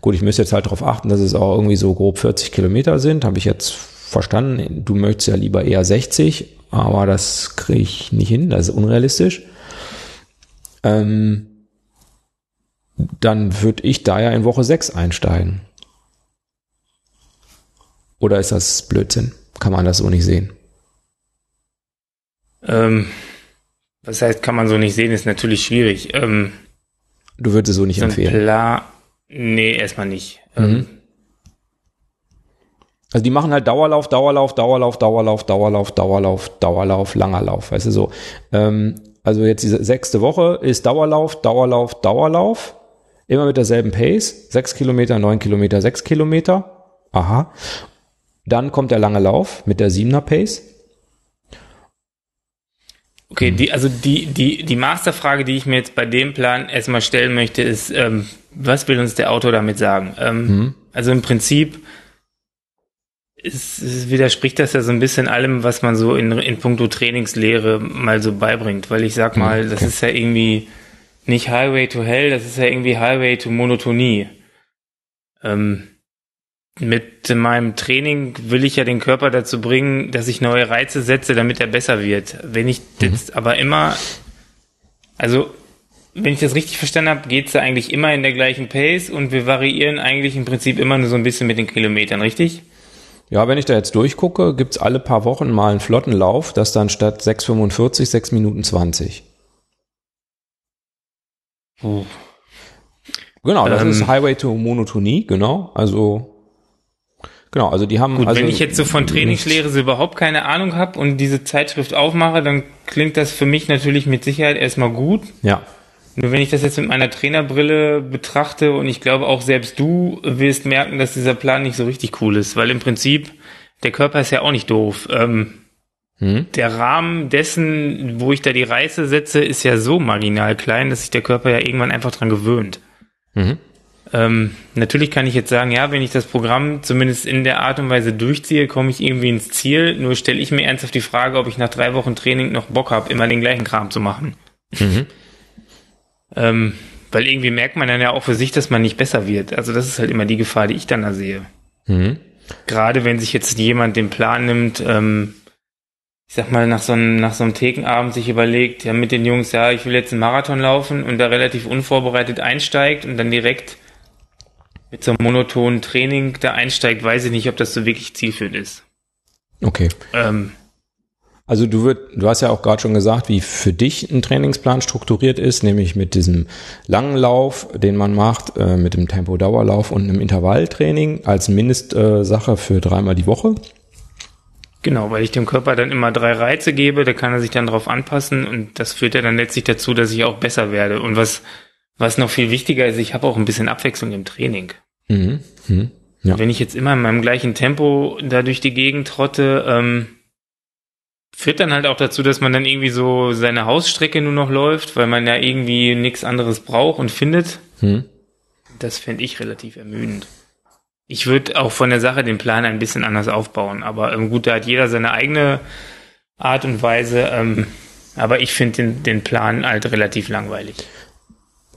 gut, ich müsste jetzt halt darauf achten, dass es auch irgendwie so grob 40 Kilometer sind, habe ich jetzt verstanden. Du möchtest ja lieber eher 60, aber das kriege ich nicht hin, das ist unrealistisch. Ähm, dann würde ich da ja in Woche 6 einsteigen. Oder ist das Blödsinn? Kann man das so nicht sehen? Ähm, was heißt, kann man so nicht sehen, ist natürlich schwierig. Ähm, du würdest es so nicht so empfehlen? Klar, nee, erstmal nicht. Mhm. Ähm, also die machen halt Dauerlauf, Dauerlauf, Dauerlauf, Dauerlauf, Dauerlauf, Dauerlauf, Dauerlauf, langer Lauf. Weißt du so. Ähm, also jetzt diese sechste Woche ist Dauerlauf, Dauerlauf, Dauerlauf. Immer mit derselben Pace. Sechs Kilometer, neun Kilometer, sechs Kilometer. Aha. Dann kommt der lange Lauf mit der siebener Pace. Okay, die, also die, die, die Masterfrage, die ich mir jetzt bei dem Plan erstmal stellen möchte, ist, ähm, was will uns der Autor damit sagen? Ähm, mhm. Also im Prinzip ist, ist, widerspricht das ja so ein bisschen allem, was man so in, in puncto Trainingslehre mal so beibringt, weil ich sag mhm, mal, okay. das ist ja irgendwie nicht Highway to Hell, das ist ja irgendwie Highway to Monotonie. Ähm, mit meinem Training will ich ja den Körper dazu bringen, dass ich neue Reize setze, damit er besser wird. Wenn ich mhm. jetzt aber immer, also wenn ich das richtig verstanden habe, geht es da eigentlich immer in der gleichen Pace und wir variieren eigentlich im Prinzip immer nur so ein bisschen mit den Kilometern, richtig? Ja, wenn ich da jetzt durchgucke, gibt's alle paar Wochen mal einen flotten Lauf, das dann statt 6,45 6 Minuten 20. Puh. Genau, das ähm, ist Highway to Monotonie, genau. Also Genau, also die haben. Gut, also wenn ich jetzt so von Trainingslehre so überhaupt keine Ahnung habe und diese Zeitschrift aufmache, dann klingt das für mich natürlich mit Sicherheit erstmal gut. Ja. Nur wenn ich das jetzt mit meiner Trainerbrille betrachte und ich glaube auch selbst du wirst merken, dass dieser Plan nicht so richtig cool ist, weil im Prinzip der Körper ist ja auch nicht doof. Ähm, hm? Der Rahmen dessen, wo ich da die Reiße setze, ist ja so marginal klein, dass sich der Körper ja irgendwann einfach dran gewöhnt. Mhm. Ähm, natürlich kann ich jetzt sagen, ja, wenn ich das Programm zumindest in der Art und Weise durchziehe, komme ich irgendwie ins Ziel. Nur stelle ich mir ernsthaft die Frage, ob ich nach drei Wochen Training noch Bock habe, immer den gleichen Kram zu machen. Mhm. ähm, weil irgendwie merkt man dann ja auch für sich, dass man nicht besser wird. Also das ist halt immer die Gefahr, die ich dann da sehe. Mhm. Gerade wenn sich jetzt jemand den Plan nimmt, ähm, ich sag mal, nach so einem, nach so einem Thekenabend sich überlegt, ja, mit den Jungs, ja, ich will jetzt einen Marathon laufen und da relativ unvorbereitet einsteigt und dann direkt mit so einem monotonen Training da einsteigt, weiß ich nicht, ob das so wirklich zielführend ist. Okay. Ähm, also du wird, du hast ja auch gerade schon gesagt, wie für dich ein Trainingsplan strukturiert ist, nämlich mit diesem langen Lauf, den man macht, äh, mit dem Tempo-Dauerlauf und einem Intervalltraining als Mindestsache äh, für dreimal die Woche. Genau, weil ich dem Körper dann immer drei Reize gebe, da kann er sich dann drauf anpassen und das führt ja dann letztlich dazu, dass ich auch besser werde. Und was was noch viel wichtiger ist, ich habe auch ein bisschen Abwechslung im Training. Mhm. Mhm. Ja. Wenn ich jetzt immer in meinem gleichen Tempo da durch die Gegend trotte, ähm, führt dann halt auch dazu, dass man dann irgendwie so seine Hausstrecke nur noch läuft, weil man ja irgendwie nichts anderes braucht und findet. Mhm. Das fände ich relativ ermüdend. Ich würde auch von der Sache den Plan ein bisschen anders aufbauen, aber ähm, gut, da hat jeder seine eigene Art und Weise. Ähm, aber ich finde den, den Plan halt relativ langweilig.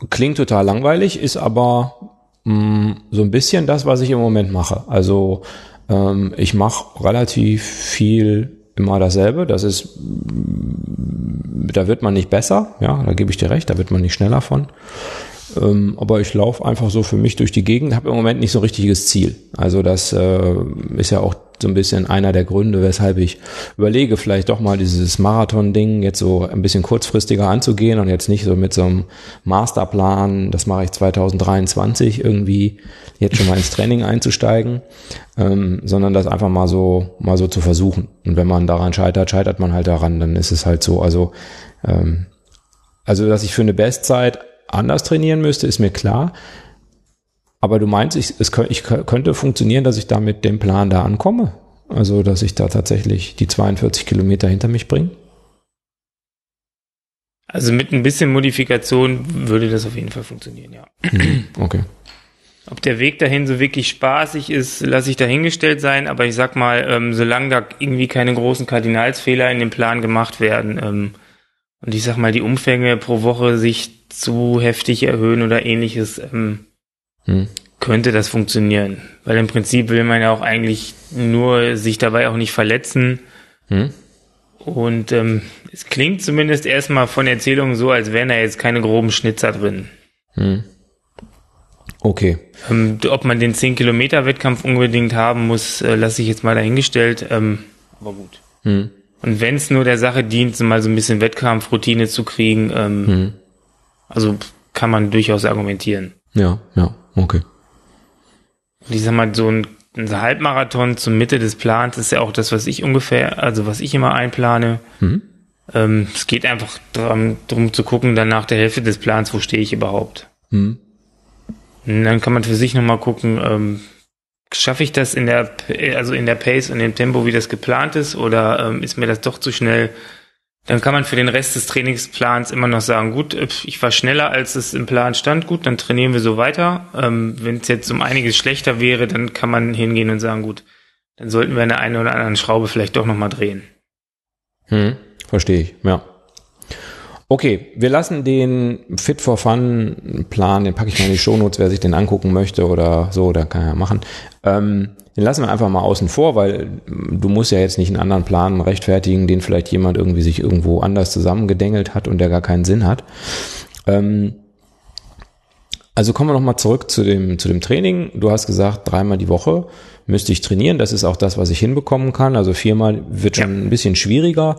Klingt total langweilig, ist aber mm, so ein bisschen das, was ich im Moment mache. Also ähm, ich mache relativ viel immer dasselbe. Das ist, da wird man nicht besser, ja, da gebe ich dir recht, da wird man nicht schneller von. Ähm, aber ich laufe einfach so für mich durch die Gegend, habe im Moment nicht so ein richtiges Ziel. Also das äh, ist ja auch so ein bisschen einer der Gründe, weshalb ich überlege, vielleicht doch mal dieses Marathon-Ding jetzt so ein bisschen kurzfristiger anzugehen und jetzt nicht so mit so einem Masterplan, das mache ich 2023 irgendwie jetzt schon mal ins Training einzusteigen, ähm, sondern das einfach mal so mal so zu versuchen. Und wenn man daran scheitert, scheitert man halt daran, dann ist es halt so. Also ähm, also dass ich für eine Bestzeit anders trainieren müsste, ist mir klar. Aber du meinst, ich, es ich könnte funktionieren, dass ich da mit dem Plan da ankomme? Also, dass ich da tatsächlich die 42 Kilometer hinter mich bringe? Also mit ein bisschen Modifikation würde das auf jeden Fall funktionieren, ja. Mhm, okay. Ob der Weg dahin so wirklich spaßig ist, lasse ich dahingestellt sein, aber ich sag mal, ähm, solange da irgendwie keine großen Kardinalsfehler in dem Plan gemacht werden ähm, und ich sag mal, die Umfänge pro Woche sich zu heftig erhöhen oder ähnliches, ähm, hm. könnte das funktionieren. Weil im Prinzip will man ja auch eigentlich nur sich dabei auch nicht verletzen. Hm. Und ähm, es klingt zumindest erstmal von Erzählungen so, als wären da jetzt keine groben Schnitzer drin. Hm. Okay. Ähm, ob man den 10-Kilometer-Wettkampf unbedingt haben muss, äh, lasse ich jetzt mal dahingestellt. Ähm, aber gut. Hm. Und wenn es nur der Sache dient, so mal so ein bisschen Wettkampfroutine zu kriegen, ähm, hm. also kann man durchaus argumentieren. Ja, ja. Okay. ich sag mal, so ein, ein Halbmarathon zur Mitte des Plans ist ja auch das, was ich ungefähr, also was ich immer einplane. Mhm. Ähm, es geht einfach darum, darum zu gucken, dann nach der Hälfte des Plans, wo stehe ich überhaupt. Mhm. Und dann kann man für sich nochmal gucken, ähm, schaffe ich das in der, also in der Pace und dem Tempo, wie das geplant ist, oder ähm, ist mir das doch zu schnell? Dann kann man für den Rest des Trainingsplans immer noch sagen, gut, ich war schneller, als es im Plan stand, gut, dann trainieren wir so weiter. Ähm, Wenn es jetzt um einiges schlechter wäre, dann kann man hingehen und sagen, gut, dann sollten wir an der einen oder anderen Schraube vielleicht doch nochmal drehen. Hm, verstehe ich, ja. Okay, wir lassen den Fit for Fun Plan, den packe ich mal in die Shownotes, wer sich den angucken möchte oder so, da kann er machen. Ähm, den lassen wir einfach mal außen vor, weil du musst ja jetzt nicht einen anderen Plan rechtfertigen, den vielleicht jemand irgendwie sich irgendwo anders zusammengedengelt hat und der gar keinen Sinn hat. Ähm, also kommen wir nochmal zurück zu dem, zu dem Training. Du hast gesagt, dreimal die Woche müsste ich trainieren. Das ist auch das, was ich hinbekommen kann. Also viermal wird schon ja. ein bisschen schwieriger.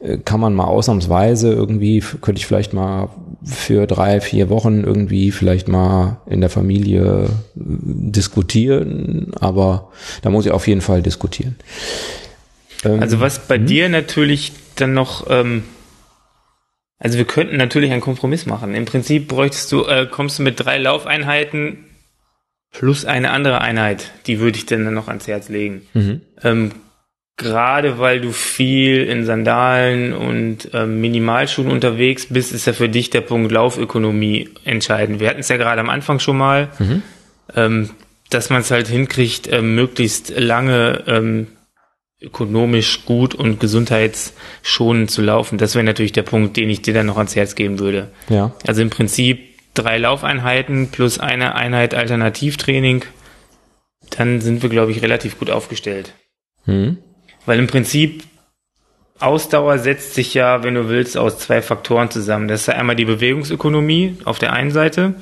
Äh, kann man mal ausnahmsweise irgendwie, könnte ich vielleicht mal für drei, vier Wochen irgendwie vielleicht mal in der Familie äh, diskutieren. Aber da muss ich auf jeden Fall diskutieren. Ähm, also was bei hm? dir natürlich dann noch, ähm, also wir könnten natürlich einen Kompromiss machen. Im Prinzip bräuchtest du, äh, kommst du mit drei Laufeinheiten plus eine andere Einheit, die würde ich dann noch ans Herz legen. Mhm. Ähm, Gerade weil du viel in Sandalen und ähm, Minimalschuhen unterwegs bist, ist ja für dich der Punkt Laufökonomie entscheidend. Wir hatten es ja gerade am Anfang schon mal, mhm. ähm, dass man es halt hinkriegt, ähm, möglichst lange ähm, ökonomisch gut und gesundheitsschonend zu laufen. Das wäre natürlich der Punkt, den ich dir dann noch ans Herz geben würde. Ja. Also im Prinzip drei Laufeinheiten plus eine Einheit Alternativtraining, dann sind wir, glaube ich, relativ gut aufgestellt. Hm. Weil im Prinzip Ausdauer setzt sich ja, wenn du willst, aus zwei Faktoren zusammen. Das ist ja einmal die Bewegungsökonomie auf der einen Seite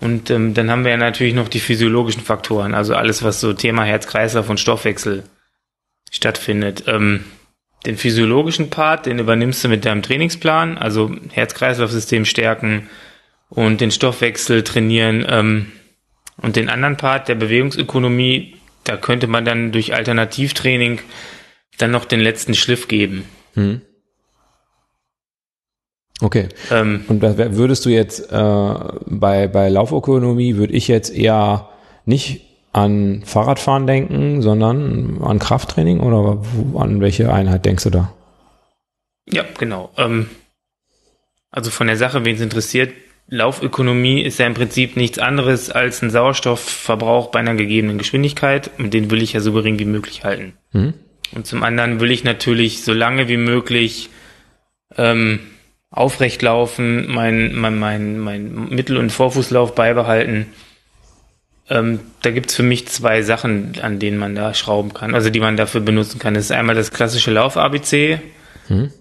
und ähm, dann haben wir ja natürlich noch die physiologischen Faktoren, also alles, was so Thema Herz-Kreislauf und Stoffwechsel stattfindet. Ähm, den physiologischen Part, den übernimmst du mit deinem Trainingsplan, also Herz-Kreislauf-System stärken, und den Stoffwechsel trainieren. Ähm, und den anderen Part der Bewegungsökonomie, da könnte man dann durch Alternativtraining dann noch den letzten Schliff geben. Hm. Okay. Ähm, und würdest du jetzt äh, bei, bei Laufökonomie, würde ich jetzt eher nicht an Fahrradfahren denken, sondern an Krafttraining oder an welche Einheit denkst du da? Ja, genau. Ähm, also von der Sache, wen es interessiert, Laufökonomie ist ja im Prinzip nichts anderes als ein Sauerstoffverbrauch bei einer gegebenen Geschwindigkeit und den will ich ja so gering wie möglich halten. Mhm. Und zum anderen will ich natürlich so lange wie möglich ähm, aufrecht laufen, mein, mein, mein, mein Mittel- und Vorfußlauf beibehalten. Ähm, da gibt's für mich zwei Sachen, an denen man da schrauben kann, also die man dafür benutzen kann. Das ist einmal das klassische Lauf-ABC mhm.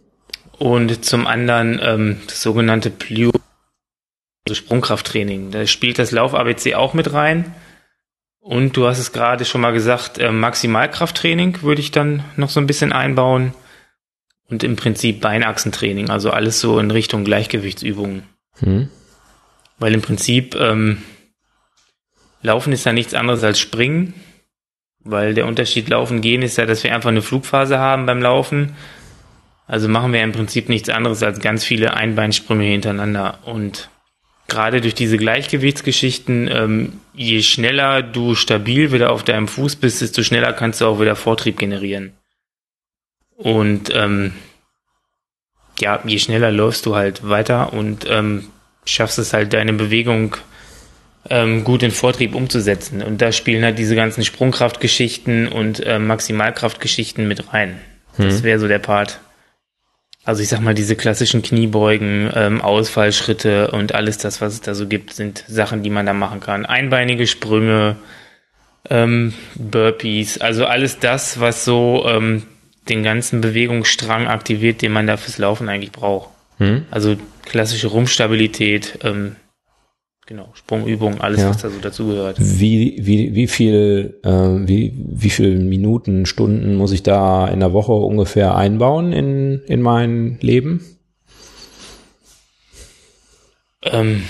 und zum anderen ähm, das sogenannte Plio also Sprungkrafttraining. Da spielt das Lauf-ABC auch mit rein. Und du hast es gerade schon mal gesagt, äh, Maximalkrafttraining würde ich dann noch so ein bisschen einbauen. Und im Prinzip Beinachsentraining, also alles so in Richtung Gleichgewichtsübungen. Hm. Weil im Prinzip ähm, Laufen ist ja nichts anderes als Springen. Weil der Unterschied Laufen gehen ist ja, dass wir einfach eine Flugphase haben beim Laufen. Also machen wir im Prinzip nichts anderes als ganz viele Einbeinsprünge hintereinander. Und gerade durch diese Gleichgewichtsgeschichten, ähm, je schneller du stabil wieder auf deinem Fuß bist, desto schneller kannst du auch wieder Vortrieb generieren. Und ähm, ja, je schneller läufst du halt weiter und ähm, schaffst es halt, deine Bewegung ähm, gut in Vortrieb umzusetzen. Und da spielen halt diese ganzen Sprungkraftgeschichten und äh, Maximalkraftgeschichten mit rein. Hm. Das wäre so der Part. Also ich sag mal, diese klassischen Kniebeugen, ähm, Ausfallschritte und alles das, was es da so gibt, sind Sachen, die man da machen kann. Einbeinige Sprünge, ähm, Burpees, also alles das, was so ähm, den ganzen Bewegungsstrang aktiviert, den man da fürs Laufen eigentlich braucht. Hm. Also klassische Rumpfstabilität, ähm, Genau, Sprungübungen, alles, ja. was da so dazugehört. Wie, wie, wie viel, äh, wie, wie viel Minuten, Stunden muss ich da in der Woche ungefähr einbauen in, in mein Leben? Ähm,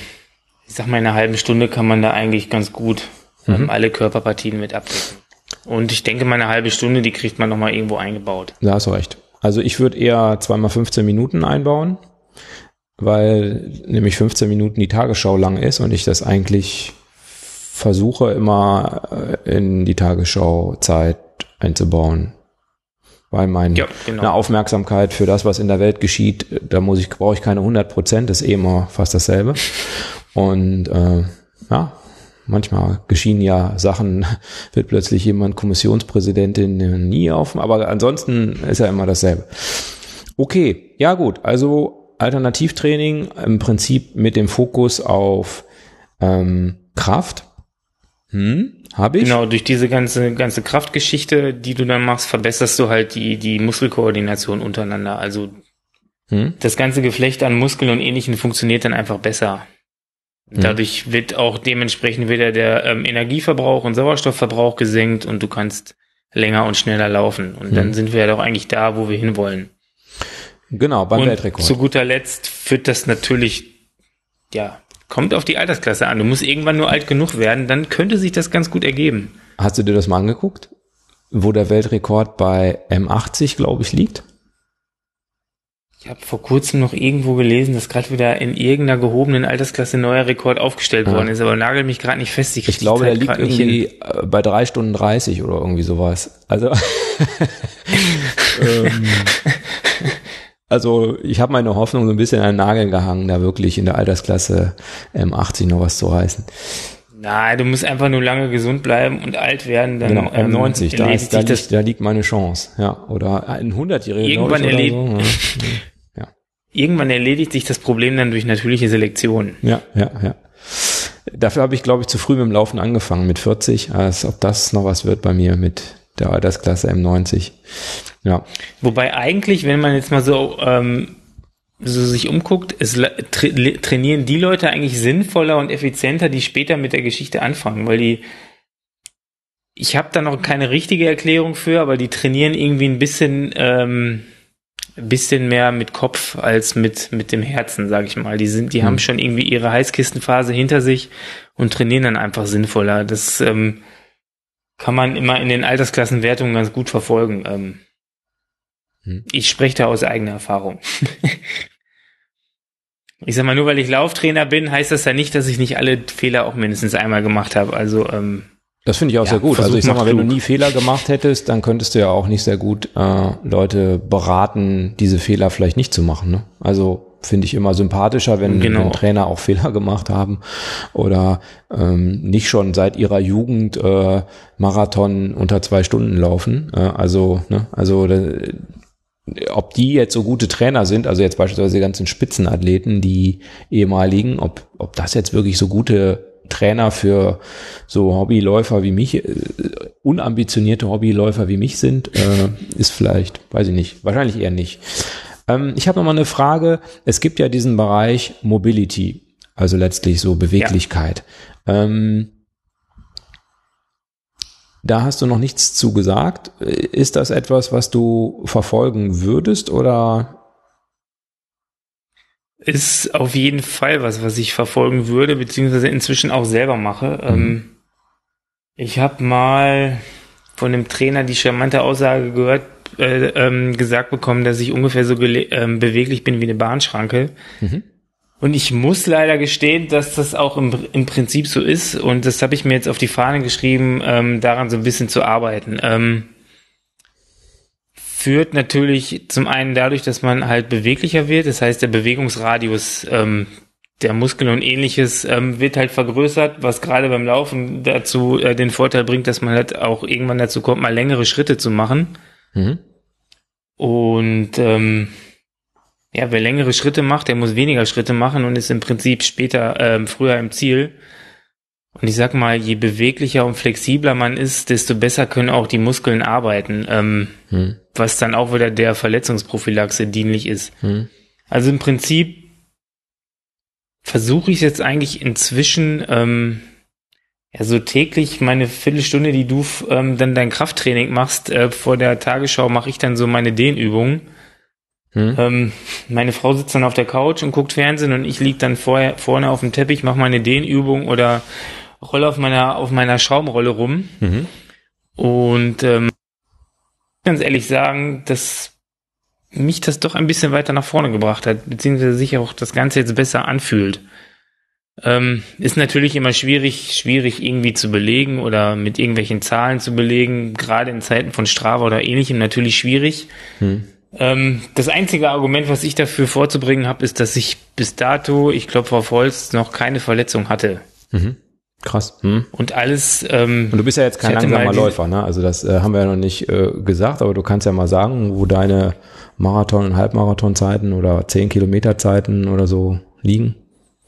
ich sag mal, in einer halben Stunde kann man da eigentlich ganz gut ähm, mhm. alle Körperpartien mit abdecken. Und ich denke, meine halbe Stunde, die kriegt man nochmal irgendwo eingebaut. Da hast du recht. Also ich würde eher zweimal 15 Minuten einbauen weil nämlich 15 Minuten die Tagesschau lang ist und ich das eigentlich versuche immer äh, in die Tagesschau-Zeit einzubauen. Weil meine ja, genau. Aufmerksamkeit für das, was in der Welt geschieht, da muss ich, brauche ich keine 100 Prozent, ist eh immer fast dasselbe. Und äh, ja, manchmal geschehen ja Sachen, wird plötzlich jemand Kommissionspräsidentin nie auf, aber ansonsten ist ja immer dasselbe. Okay, ja gut, also Alternativtraining im Prinzip mit dem Fokus auf ähm, Kraft. Hm, habe ich. Genau, durch diese ganze, ganze Kraftgeschichte, die du dann machst, verbesserst du halt die, die Muskelkoordination untereinander. Also hm? das ganze Geflecht an Muskeln und Ähnlichem funktioniert dann einfach besser. Hm. Dadurch wird auch dementsprechend wieder der ähm, Energieverbrauch und Sauerstoffverbrauch gesenkt und du kannst länger und schneller laufen. Und hm. dann sind wir ja doch eigentlich da, wo wir hinwollen. Genau, beim und Weltrekord. Zu guter Letzt führt das natürlich, ja, kommt auf die Altersklasse an. Du musst irgendwann nur alt genug werden, dann könnte sich das ganz gut ergeben. Hast du dir das mal angeguckt? Wo der Weltrekord bei M80, glaube ich, liegt? Ich habe vor kurzem noch irgendwo gelesen, dass gerade wieder in irgendeiner gehobenen Altersklasse neuer Rekord aufgestellt ja. worden ist, aber nagelt mich gerade nicht fest. Ich, ich glaube, der liegt irgendwie äh, bei drei Stunden 30 oder irgendwie sowas. Also ähm, also ich habe meine Hoffnung so ein bisschen an den Nagel gehangen, da wirklich in der Altersklasse M80 noch was zu reißen. Nein, du musst einfach nur lange gesund bleiben und alt werden. Dann, genau, M90, ähm, da, ist, da, liegt, da liegt meine Chance. Ja, oder ein 100-Jähriger. Irgendwann, so. ja. irgendwann erledigt sich das Problem dann durch natürliche Selektion. Ja, ja, ja. Dafür habe ich, glaube ich, zu früh mit dem Laufen angefangen, mit 40. Als ob das noch was wird bei mir mit der Altersklasse M90. Ja. Wobei eigentlich, wenn man jetzt mal so, ähm, so sich umguckt, es tra trainieren die Leute eigentlich sinnvoller und effizienter, die später mit der Geschichte anfangen, weil die ich habe da noch keine richtige Erklärung für, aber die trainieren irgendwie ein bisschen ähm, bisschen mehr mit Kopf als mit mit dem Herzen, sag ich mal. Die sind, die hm. haben schon irgendwie ihre Heißkistenphase hinter sich und trainieren dann einfach sinnvoller. Das ähm, kann man immer in den Altersklassenwertungen ganz gut verfolgen. Ähm, hm. Ich spreche da aus eigener Erfahrung. ich sag mal, nur weil ich Lauftrainer bin, heißt das ja nicht, dass ich nicht alle Fehler auch mindestens einmal gemacht habe. Also ähm, das finde ich auch ja, sehr gut. Also ich sag mal, wenn du nie Fehler gemacht hättest, dann könntest du ja auch nicht sehr gut äh, Leute beraten, diese Fehler vielleicht nicht zu machen. Ne? Also finde ich immer sympathischer, wenn, genau. wenn, Trainer auch Fehler gemacht haben oder ähm, nicht schon seit ihrer Jugend äh, Marathon unter zwei Stunden laufen. Äh, also, ne, also ob die jetzt so gute Trainer sind, also jetzt beispielsweise die ganzen Spitzenathleten, die ehemaligen, ob, ob das jetzt wirklich so gute Trainer für so Hobbyläufer wie mich, äh, unambitionierte Hobbyläufer wie mich sind, äh, ist vielleicht, weiß ich nicht, wahrscheinlich eher nicht. Ähm, ich habe noch mal eine Frage. Es gibt ja diesen Bereich Mobility. Also letztlich so Beweglichkeit. Ja. Ähm, da hast du noch nichts zugesagt. Ist das etwas, was du verfolgen würdest oder? Ist auf jeden Fall was, was ich verfolgen würde, beziehungsweise inzwischen auch selber mache. Mhm. Ähm, ich habe mal von dem Trainer die charmante Aussage gehört, äh, ähm, gesagt bekommen, dass ich ungefähr so ähm, beweglich bin wie eine Bahnschranke. Mhm. Und ich muss leider gestehen, dass das auch im, im Prinzip so ist. Und das habe ich mir jetzt auf die Fahne geschrieben, ähm, daran so ein bisschen zu arbeiten. Ähm, führt natürlich zum einen dadurch, dass man halt beweglicher wird. Das heißt, der Bewegungsradius ähm, der Muskeln und ähnliches ähm, wird halt vergrößert, was gerade beim Laufen dazu äh, den Vorteil bringt, dass man halt auch irgendwann dazu kommt, mal längere Schritte zu machen. Mhm. Und ähm, ja, wer längere Schritte macht, der muss weniger Schritte machen und ist im Prinzip später ähm, früher im Ziel. Und ich sag mal, je beweglicher und flexibler man ist, desto besser können auch die Muskeln arbeiten, ähm, hm. was dann auch wieder der Verletzungsprophylaxe dienlich ist. Hm. Also im Prinzip versuche ich jetzt eigentlich inzwischen ähm, ja so täglich meine Viertelstunde, die du ähm, dann dein Krafttraining machst, äh, vor der Tagesschau mache ich dann so meine Dehnübungen. Hm. Ähm, meine Frau sitzt dann auf der Couch und guckt Fernsehen und ich lieg dann vorher, vorne auf dem Teppich, mache meine Dehnübung oder rolle auf meiner auf meiner Schaumrolle rum. Mhm. Und ähm, ganz ehrlich sagen, dass mich das doch ein bisschen weiter nach vorne gebracht hat, beziehungsweise sich auch das Ganze jetzt besser anfühlt. Ähm, ist natürlich immer schwierig, schwierig irgendwie zu belegen oder mit irgendwelchen Zahlen zu belegen, gerade in Zeiten von Strava oder ähnlichem natürlich schwierig. Hm. Ähm, das einzige Argument, was ich dafür vorzubringen habe, ist, dass ich bis dato, ich glaube auf Holz, noch keine Verletzung hatte. Mhm. Krass. Hm. Und alles. Ähm, und du bist ja jetzt kein langsamer Läufer, ne? Also das äh, haben wir ja noch nicht äh, gesagt, aber du kannst ja mal sagen, wo deine Marathon- und Halbmarathonzeiten oder 10 Kilometer Zeiten oder so liegen.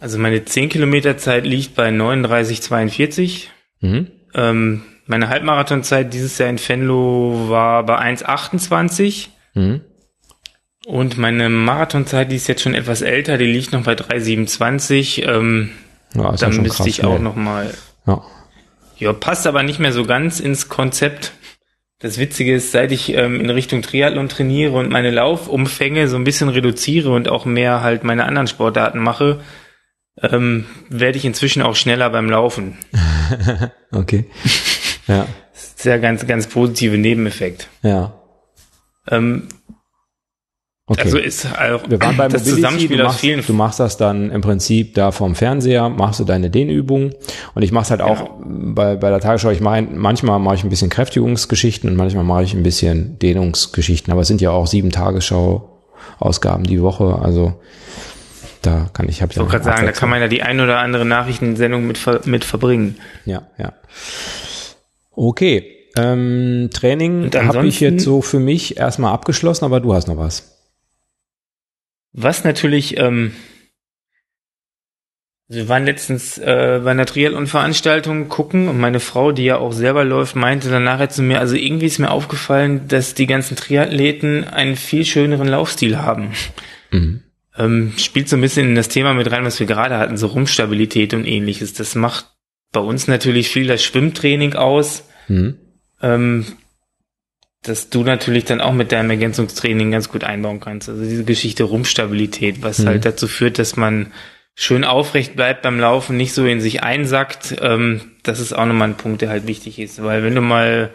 Also meine 10 Kilometer Zeit liegt bei 39,42. Mhm. Ähm, meine Halbmarathonzeit dieses Jahr in Fenlo war bei 1,28. Mhm. Und meine Marathonzeit, die ist jetzt schon etwas älter, die liegt noch bei 3,27. Ähm, ja, dann ja müsste krass, ich auch noch mal. Ja. ja, passt aber nicht mehr so ganz ins Konzept. Das Witzige ist, seit ich ähm, in Richtung Triathlon trainiere und meine Laufumfänge so ein bisschen reduziere und auch mehr halt meine anderen Sportarten mache, ähm, werde ich inzwischen auch schneller beim Laufen. okay. Ja. Sehr ganz, ganz positive Nebeneffekt. Ja. Ähm, Okay. Also ist auch Wir waren bei das Mobility, Zusammenspiel du machst, aus vielen. Du machst das dann im Prinzip da vom Fernseher, machst du deine Dehnübungen und ich mache es halt auch ja. bei, bei der Tagesschau. Ich meine, manchmal mache ich ein bisschen Kräftigungsgeschichten und manchmal mache ich ein bisschen Dehnungsgeschichten, aber es sind ja auch sieben Tagesschau-Ausgaben die Woche, also da kann ich, habe ich. Ich wollte gerade sagen, da kann man ja die ein oder andere Nachrichtensendung mit, ver, mit verbringen. Ja, ja. Okay. Ähm, Training habe ich jetzt so für mich erstmal abgeschlossen, aber du hast noch was. Was natürlich, ähm, wir waren letztens äh, bei einer Triathlon-Veranstaltung gucken und meine Frau, die ja auch selber läuft, meinte danach zu mir, also irgendwie ist mir aufgefallen, dass die ganzen Triathleten einen viel schöneren Laufstil haben. Mhm. Ähm, spielt so ein bisschen in das Thema mit rein, was wir gerade hatten, so Rumstabilität und ähnliches. Das macht bei uns natürlich viel das Schwimmtraining aus. Mhm. Ähm, dass du natürlich dann auch mit deinem Ergänzungstraining ganz gut einbauen kannst. Also diese Geschichte Rumpfstabilität, was mhm. halt dazu führt, dass man schön aufrecht bleibt beim Laufen, nicht so in sich einsackt. Ähm, das ist auch nochmal ein Punkt, der halt wichtig ist. Weil wenn du mal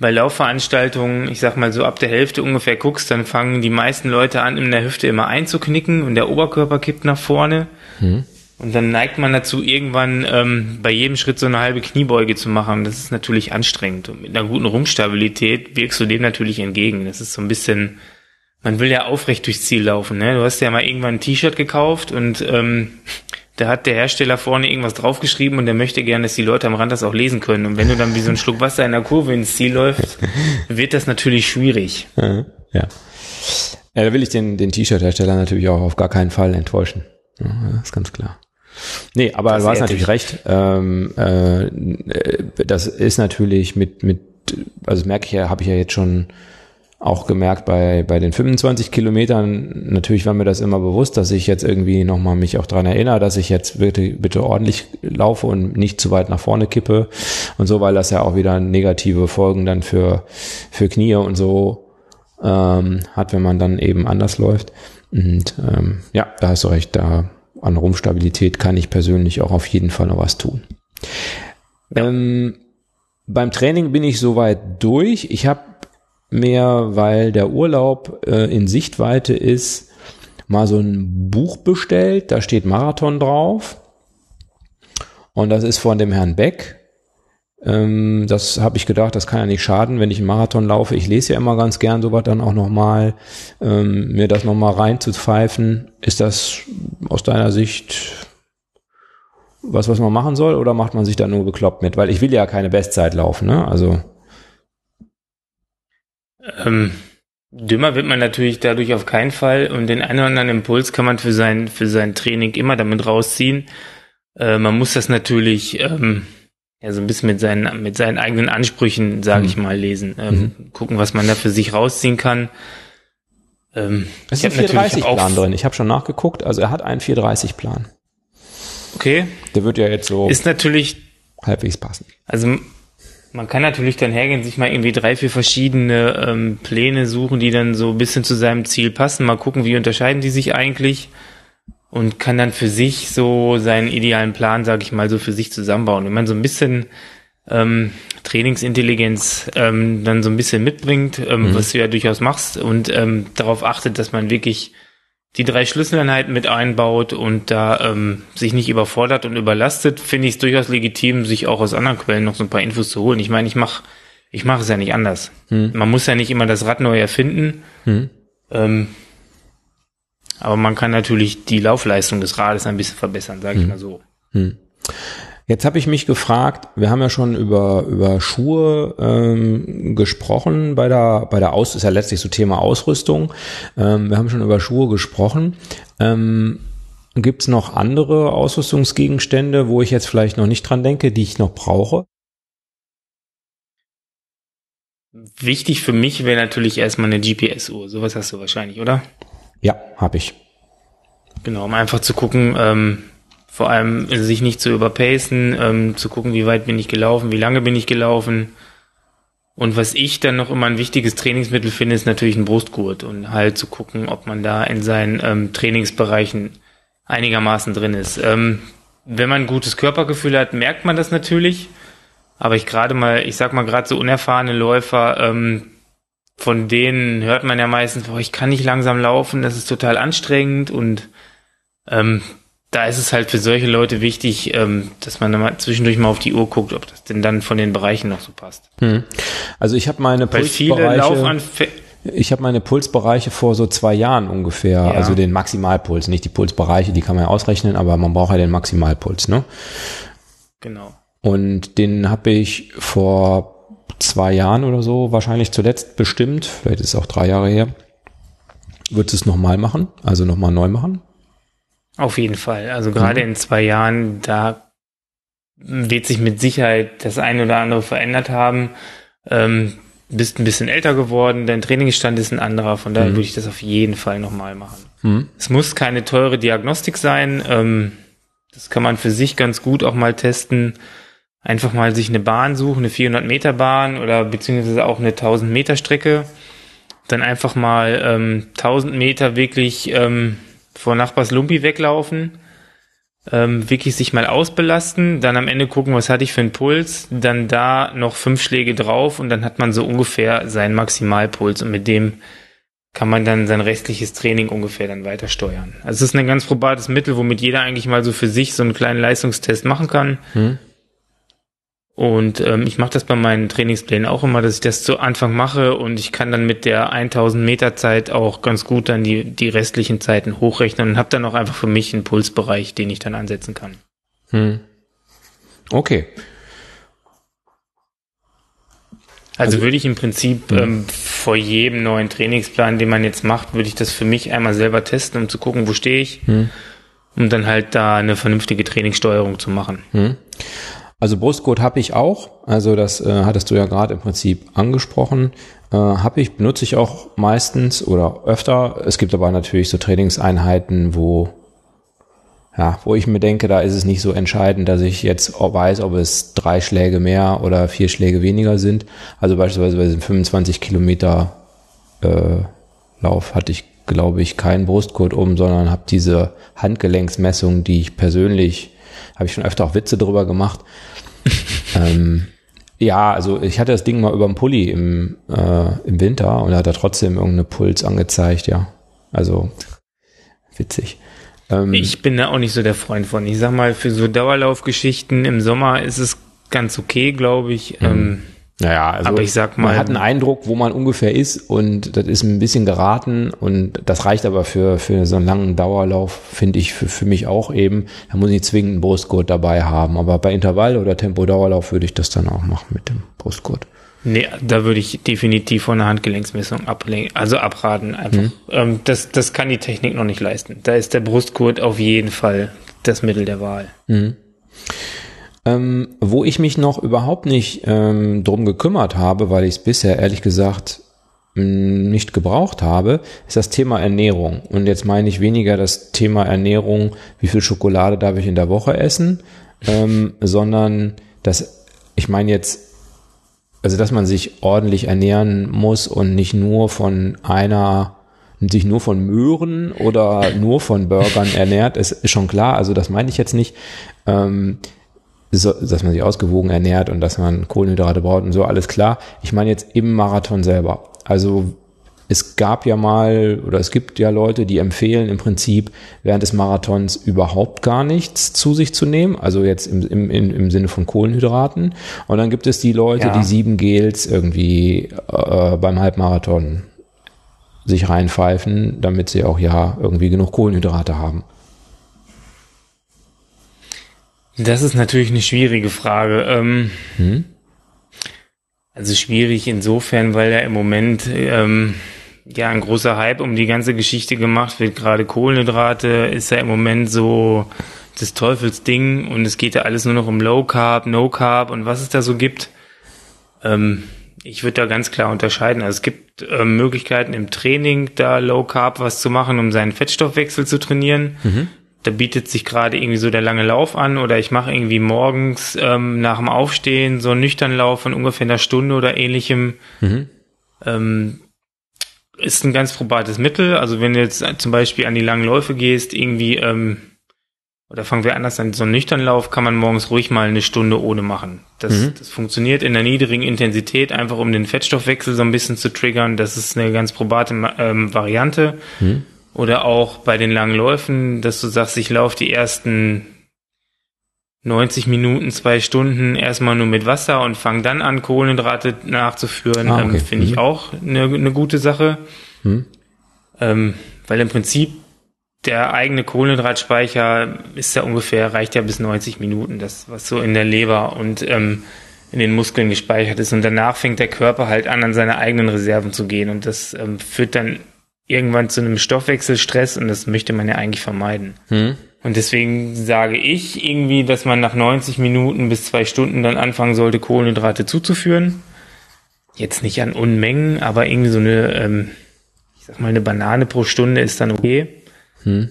bei Laufveranstaltungen, ich sag mal so ab der Hälfte ungefähr guckst, dann fangen die meisten Leute an, in der Hüfte immer einzuknicken und der Oberkörper kippt nach vorne. Mhm. Und dann neigt man dazu, irgendwann ähm, bei jedem Schritt so eine halbe Kniebeuge zu machen. Das ist natürlich anstrengend. Und mit einer guten Rumpfstabilität wirkst du dem natürlich entgegen. Das ist so ein bisschen, man will ja aufrecht durchs Ziel laufen. Ne? Du hast ja mal irgendwann ein T-Shirt gekauft und ähm, da hat der Hersteller vorne irgendwas draufgeschrieben und der möchte gerne, dass die Leute am Rand das auch lesen können. Und wenn du dann wie so ein Schluck Wasser in der Kurve ins Ziel läufst, wird das natürlich schwierig. Ja. ja. da will ich den, den T-Shirt-Hersteller natürlich auch auf gar keinen Fall enttäuschen. Ja, ist ganz klar. Nee, aber das du hast natürlich recht. Ähm, äh, das ist natürlich mit, mit, also merke ich ja, habe ich ja jetzt schon auch gemerkt bei, bei den 25 Kilometern, natürlich war mir das immer bewusst, dass ich jetzt irgendwie nochmal mich auch dran erinnere, dass ich jetzt bitte, bitte ordentlich laufe und nicht zu weit nach vorne kippe und so, weil das ja auch wieder negative Folgen dann für, für Knie und so ähm, hat, wenn man dann eben anders läuft. Und ähm, ja, da hast du recht, da an Rumpfstabilität kann ich persönlich auch auf jeden Fall noch was tun. Ähm, beim Training bin ich soweit durch. Ich habe mehr, weil der Urlaub äh, in Sichtweite ist, mal so ein Buch bestellt. Da steht Marathon drauf. Und das ist von dem Herrn Beck. Ähm, das habe ich gedacht, das kann ja nicht schaden, wenn ich einen Marathon laufe. Ich lese ja immer ganz gern sowas dann auch nochmal, ähm, mir das nochmal reinzupfeifen. Ist das aus deiner Sicht was, was man machen soll oder macht man sich da nur bekloppt mit? Weil ich will ja keine Bestzeit laufen, ne? Also. Ähm, dümmer wird man natürlich dadurch auf keinen Fall und den einen oder anderen Impuls kann man für sein, für sein Training immer damit rausziehen. Äh, man muss das natürlich ähm, ja so ein bisschen mit seinen, mit seinen eigenen Ansprüchen, sage mhm. ich mal, lesen. Ähm, mhm. Gucken, was man da für sich rausziehen kann. Ähm, es ist ein 430-Plan drin. Ich habe schon nachgeguckt. Also er hat einen 430-Plan. Okay. Der wird ja jetzt so ist natürlich halbwegs passen. Also man kann natürlich dann hergehen, sich mal irgendwie drei, vier verschiedene ähm, Pläne suchen, die dann so ein bisschen zu seinem Ziel passen. Mal gucken, wie unterscheiden die sich eigentlich und kann dann für sich so seinen idealen Plan, sage ich mal, so für sich zusammenbauen. Wenn man so ein bisschen ähm, Trainingsintelligenz ähm, dann so ein bisschen mitbringt, ähm, mhm. was du ja durchaus machst und ähm, darauf achtet, dass man wirklich die drei Schlüsseleinheiten mit einbaut und da ähm, sich nicht überfordert und überlastet, finde ich es durchaus legitim, sich auch aus anderen Quellen noch so ein paar Infos zu holen. Ich meine, ich mache ich mache es ja nicht anders. Hm. Man muss ja nicht immer das Rad neu erfinden. Hm. Ähm, aber man kann natürlich die Laufleistung des Rades ein bisschen verbessern, sage hm. ich mal so. Hm. Jetzt habe ich mich gefragt, wir haben ja schon über, über Schuhe ähm, gesprochen bei der, bei der Aus, ist ja letztlich so Thema Ausrüstung. Ähm, wir haben schon über Schuhe gesprochen. Ähm, Gibt es noch andere Ausrüstungsgegenstände, wo ich jetzt vielleicht noch nicht dran denke, die ich noch brauche? Wichtig für mich wäre natürlich erstmal eine GPS-Uhr. Sowas hast du wahrscheinlich, oder? Ja, habe ich. Genau, um einfach zu gucken, ähm, vor allem sich nicht zu überpacen, ähm, zu gucken, wie weit bin ich gelaufen, wie lange bin ich gelaufen. Und was ich dann noch immer ein wichtiges Trainingsmittel finde, ist natürlich ein Brustgurt und halt zu gucken, ob man da in seinen ähm, Trainingsbereichen einigermaßen drin ist. Ähm, wenn man ein gutes Körpergefühl hat, merkt man das natürlich. Aber ich gerade mal, ich sag mal gerade so unerfahrene Läufer, ähm, von denen hört man ja meistens, boah, ich kann nicht langsam laufen, das ist total anstrengend und ähm, da ist es halt für solche Leute wichtig, ähm, dass man mal zwischendurch mal auf die Uhr guckt, ob das denn dann von den Bereichen noch so passt. Hm. Also ich habe meine Weil Pulsbereiche, ich habe meine Pulsbereiche vor so zwei Jahren ungefähr, ja. also den Maximalpuls, nicht die Pulsbereiche, die kann man ja ausrechnen, aber man braucht ja den Maximalpuls, ne? Genau. Und den habe ich vor zwei Jahren oder so wahrscheinlich zuletzt bestimmt, vielleicht ist es auch drei Jahre her. Du es nochmal machen, also nochmal neu machen? Auf jeden Fall. Also gerade mhm. in zwei Jahren, da wird sich mit Sicherheit das eine oder andere verändert haben. Ähm, bist ein bisschen älter geworden, dein Trainingsstand ist ein anderer, von daher mhm. würde ich das auf jeden Fall nochmal machen. Mhm. Es muss keine teure Diagnostik sein. Ähm, das kann man für sich ganz gut auch mal testen. Einfach mal sich eine Bahn suchen, eine 400 Meter Bahn oder beziehungsweise auch eine 1000 Meter Strecke. Dann einfach mal ähm, 1000 Meter wirklich ähm, vor Nachbars Lumpi weglaufen, ähm, wirklich sich mal ausbelasten, dann am Ende gucken, was hatte ich für einen Puls, dann da noch fünf Schläge drauf und dann hat man so ungefähr seinen Maximalpuls und mit dem kann man dann sein restliches Training ungefähr dann weiter steuern. Also es ist ein ganz probates Mittel, womit jeder eigentlich mal so für sich so einen kleinen Leistungstest machen kann. Hm. Und ähm, ich mache das bei meinen Trainingsplänen auch immer, dass ich das zu Anfang mache und ich kann dann mit der 1000 Meter Zeit auch ganz gut dann die, die restlichen Zeiten hochrechnen und habe dann auch einfach für mich einen Pulsbereich, den ich dann ansetzen kann. Hm. Okay. Also, also würde ich im Prinzip hm. ähm, vor jedem neuen Trainingsplan, den man jetzt macht, würde ich das für mich einmal selber testen, um zu gucken, wo stehe ich, hm. um dann halt da eine vernünftige Trainingssteuerung zu machen. Hm. Also Brustgurt habe ich auch. Also das äh, hattest du ja gerade im Prinzip angesprochen. Äh, habe ich, benutze ich auch meistens oder öfter. Es gibt aber natürlich so Trainingseinheiten, wo ja, wo ich mir denke, da ist es nicht so entscheidend, dass ich jetzt weiß, ob es drei Schläge mehr oder vier Schläge weniger sind. Also beispielsweise bei diesem 25 Kilometer äh, Lauf hatte ich, glaube ich, keinen Brustgurt um, sondern habe diese Handgelenksmessung, die ich persönlich, habe ich schon öfter auch Witze drüber gemacht. ähm, ja, also ich hatte das Ding mal über dem Pulli im, äh, im Winter und da hat er trotzdem irgendeine Puls angezeigt, ja. Also witzig. Ähm, ich bin da auch nicht so der Freund von. Ich sag mal, für so Dauerlaufgeschichten im Sommer ist es ganz okay, glaube ich. Mhm. Ähm, naja, also aber ich sag mal, man hat einen Eindruck, wo man ungefähr ist und das ist ein bisschen geraten und das reicht aber für, für so einen langen Dauerlauf, finde ich, für, für mich auch eben. Da muss ich zwingend einen Brustgurt dabei haben. Aber bei Intervall- oder Tempo-Dauerlauf würde ich das dann auch machen mit dem Brustgurt. Nee, da würde ich definitiv von einer Handgelenksmessung ablehnen, also abraten einfach. Mhm. Ähm, das, das kann die Technik noch nicht leisten. Da ist der Brustgurt auf jeden Fall das Mittel der Wahl. Mhm. Ähm, wo ich mich noch überhaupt nicht ähm, drum gekümmert habe, weil ich es bisher ehrlich gesagt mm, nicht gebraucht habe, ist das Thema Ernährung. Und jetzt meine ich weniger das Thema Ernährung, wie viel Schokolade darf ich in der Woche essen, ähm, sondern das, ich meine jetzt, also dass man sich ordentlich ernähren muss und nicht nur von einer sich nur von Möhren oder nur von Burgern ernährt, ist, ist schon klar. Also das meine ich jetzt nicht. Ähm, dass man sich ausgewogen ernährt und dass man Kohlenhydrate braucht und so, alles klar. Ich meine jetzt im Marathon selber. Also es gab ja mal oder es gibt ja Leute, die empfehlen im Prinzip während des Marathons überhaupt gar nichts zu sich zu nehmen, also jetzt im, im, im Sinne von Kohlenhydraten. Und dann gibt es die Leute, ja. die sieben Gels irgendwie äh, beim Halbmarathon sich reinpfeifen, damit sie auch ja irgendwie genug Kohlenhydrate haben. Das ist natürlich eine schwierige Frage. Ähm, hm? Also schwierig insofern, weil ja im Moment ähm, ja ein großer Hype um die ganze Geschichte gemacht wird. Gerade Kohlenhydrate ist ja im Moment so das Teufelsding und es geht ja alles nur noch um Low Carb, No Carb und was es da so gibt. Ähm, ich würde da ganz klar unterscheiden. Also es gibt äh, Möglichkeiten im Training, da Low Carb was zu machen, um seinen Fettstoffwechsel zu trainieren. Mhm da bietet sich gerade irgendwie so der lange Lauf an oder ich mache irgendwie morgens ähm, nach dem Aufstehen so einen nüchtern Lauf von ungefähr einer Stunde oder ähnlichem. Mhm. Ähm, ist ein ganz probates Mittel. Also wenn du jetzt zum Beispiel an die langen Läufe gehst, irgendwie, ähm, oder fangen wir anders an, so einen nüchtern Lauf kann man morgens ruhig mal eine Stunde ohne machen. Das, mhm. das funktioniert in der niedrigen Intensität, einfach um den Fettstoffwechsel so ein bisschen zu triggern. Das ist eine ganz probate ähm, Variante. Mhm. Oder auch bei den langen Läufen, dass du sagst, ich laufe die ersten 90 Minuten, zwei Stunden erstmal nur mit Wasser und fange dann an, Kohlenhydrate nachzuführen. Ah, okay. ähm, Finde ich mhm. auch eine, eine gute Sache. Mhm. Ähm, weil im Prinzip der eigene Kohlenhydratspeicher ist ja ungefähr, reicht ja bis 90 Minuten, das, was so in der Leber und ähm, in den Muskeln gespeichert ist. Und danach fängt der Körper halt an, an seine eigenen Reserven zu gehen. Und das ähm, führt dann irgendwann zu einem Stoffwechselstress und das möchte man ja eigentlich vermeiden. Hm. Und deswegen sage ich irgendwie, dass man nach 90 Minuten bis zwei Stunden dann anfangen sollte, Kohlenhydrate zuzuführen. Jetzt nicht an Unmengen, aber irgendwie so eine, ähm, ich sag mal, eine Banane pro Stunde ist dann okay. Hm.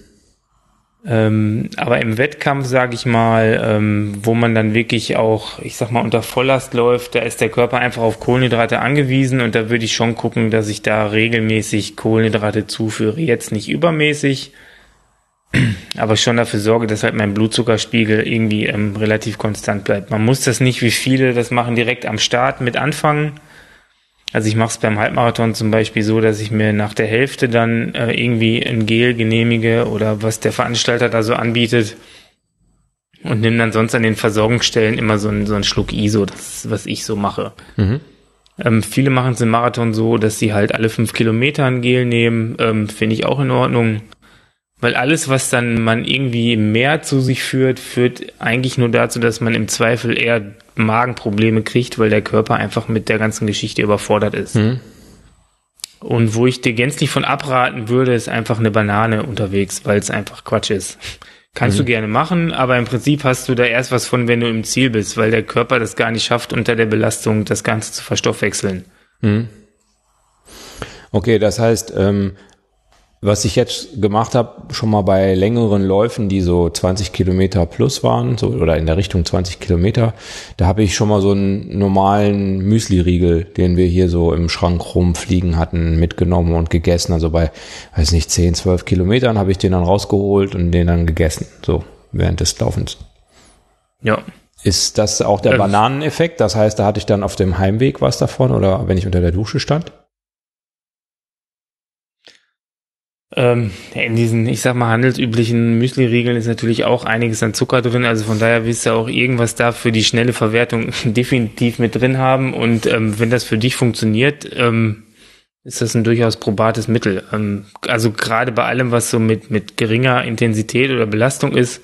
Ähm, aber im Wettkampf, sage ich mal, ähm, wo man dann wirklich auch, ich sag mal, unter Volllast läuft, da ist der Körper einfach auf Kohlenhydrate angewiesen und da würde ich schon gucken, dass ich da regelmäßig Kohlenhydrate zuführe. Jetzt nicht übermäßig, aber schon dafür sorge, dass halt mein Blutzuckerspiegel irgendwie ähm, relativ konstant bleibt. Man muss das nicht, wie viele das machen, direkt am Start mit anfangen also ich mache es beim Halbmarathon zum Beispiel so, dass ich mir nach der Hälfte dann äh, irgendwie ein Gel genehmige oder was der Veranstalter da so anbietet und nehme dann sonst an den Versorgungsstellen immer so einen, so einen Schluck ISO, das ist, was ich so mache. Mhm. Ähm, viele machen es im Marathon so, dass sie halt alle fünf Kilometer ein Gel nehmen, ähm, finde ich auch in Ordnung. Weil alles, was dann man irgendwie mehr zu sich führt, führt eigentlich nur dazu, dass man im Zweifel eher Magenprobleme kriegt, weil der Körper einfach mit der ganzen Geschichte überfordert ist. Mhm. Und wo ich dir gänzlich von abraten würde, ist einfach eine Banane unterwegs, weil es einfach Quatsch ist. Kannst mhm. du gerne machen, aber im Prinzip hast du da erst was von, wenn du im Ziel bist, weil der Körper das gar nicht schafft, unter der Belastung das Ganze zu verstoffwechseln. Mhm. Okay, das heißt, ähm, was ich jetzt gemacht habe, schon mal bei längeren Läufen, die so 20 Kilometer plus waren, so oder in der Richtung 20 Kilometer, da habe ich schon mal so einen normalen Müsli-Riegel, den wir hier so im Schrank rumfliegen hatten, mitgenommen und gegessen. Also bei, weiß nicht, 10, 12 Kilometern habe ich den dann rausgeholt und den dann gegessen, so während des Laufens. Ja. Ist das auch der ähm. Bananeneffekt? Das heißt, da hatte ich dann auf dem Heimweg was davon oder wenn ich unter der Dusche stand? Ähm, in diesen, ich sag mal, handelsüblichen Müsli-Riegeln ist natürlich auch einiges an Zucker drin. Also von daher willst du auch irgendwas da für die schnelle Verwertung definitiv mit drin haben. Und ähm, wenn das für dich funktioniert, ähm, ist das ein durchaus probates Mittel. Ähm, also gerade bei allem, was so mit, mit geringer Intensität oder Belastung ist,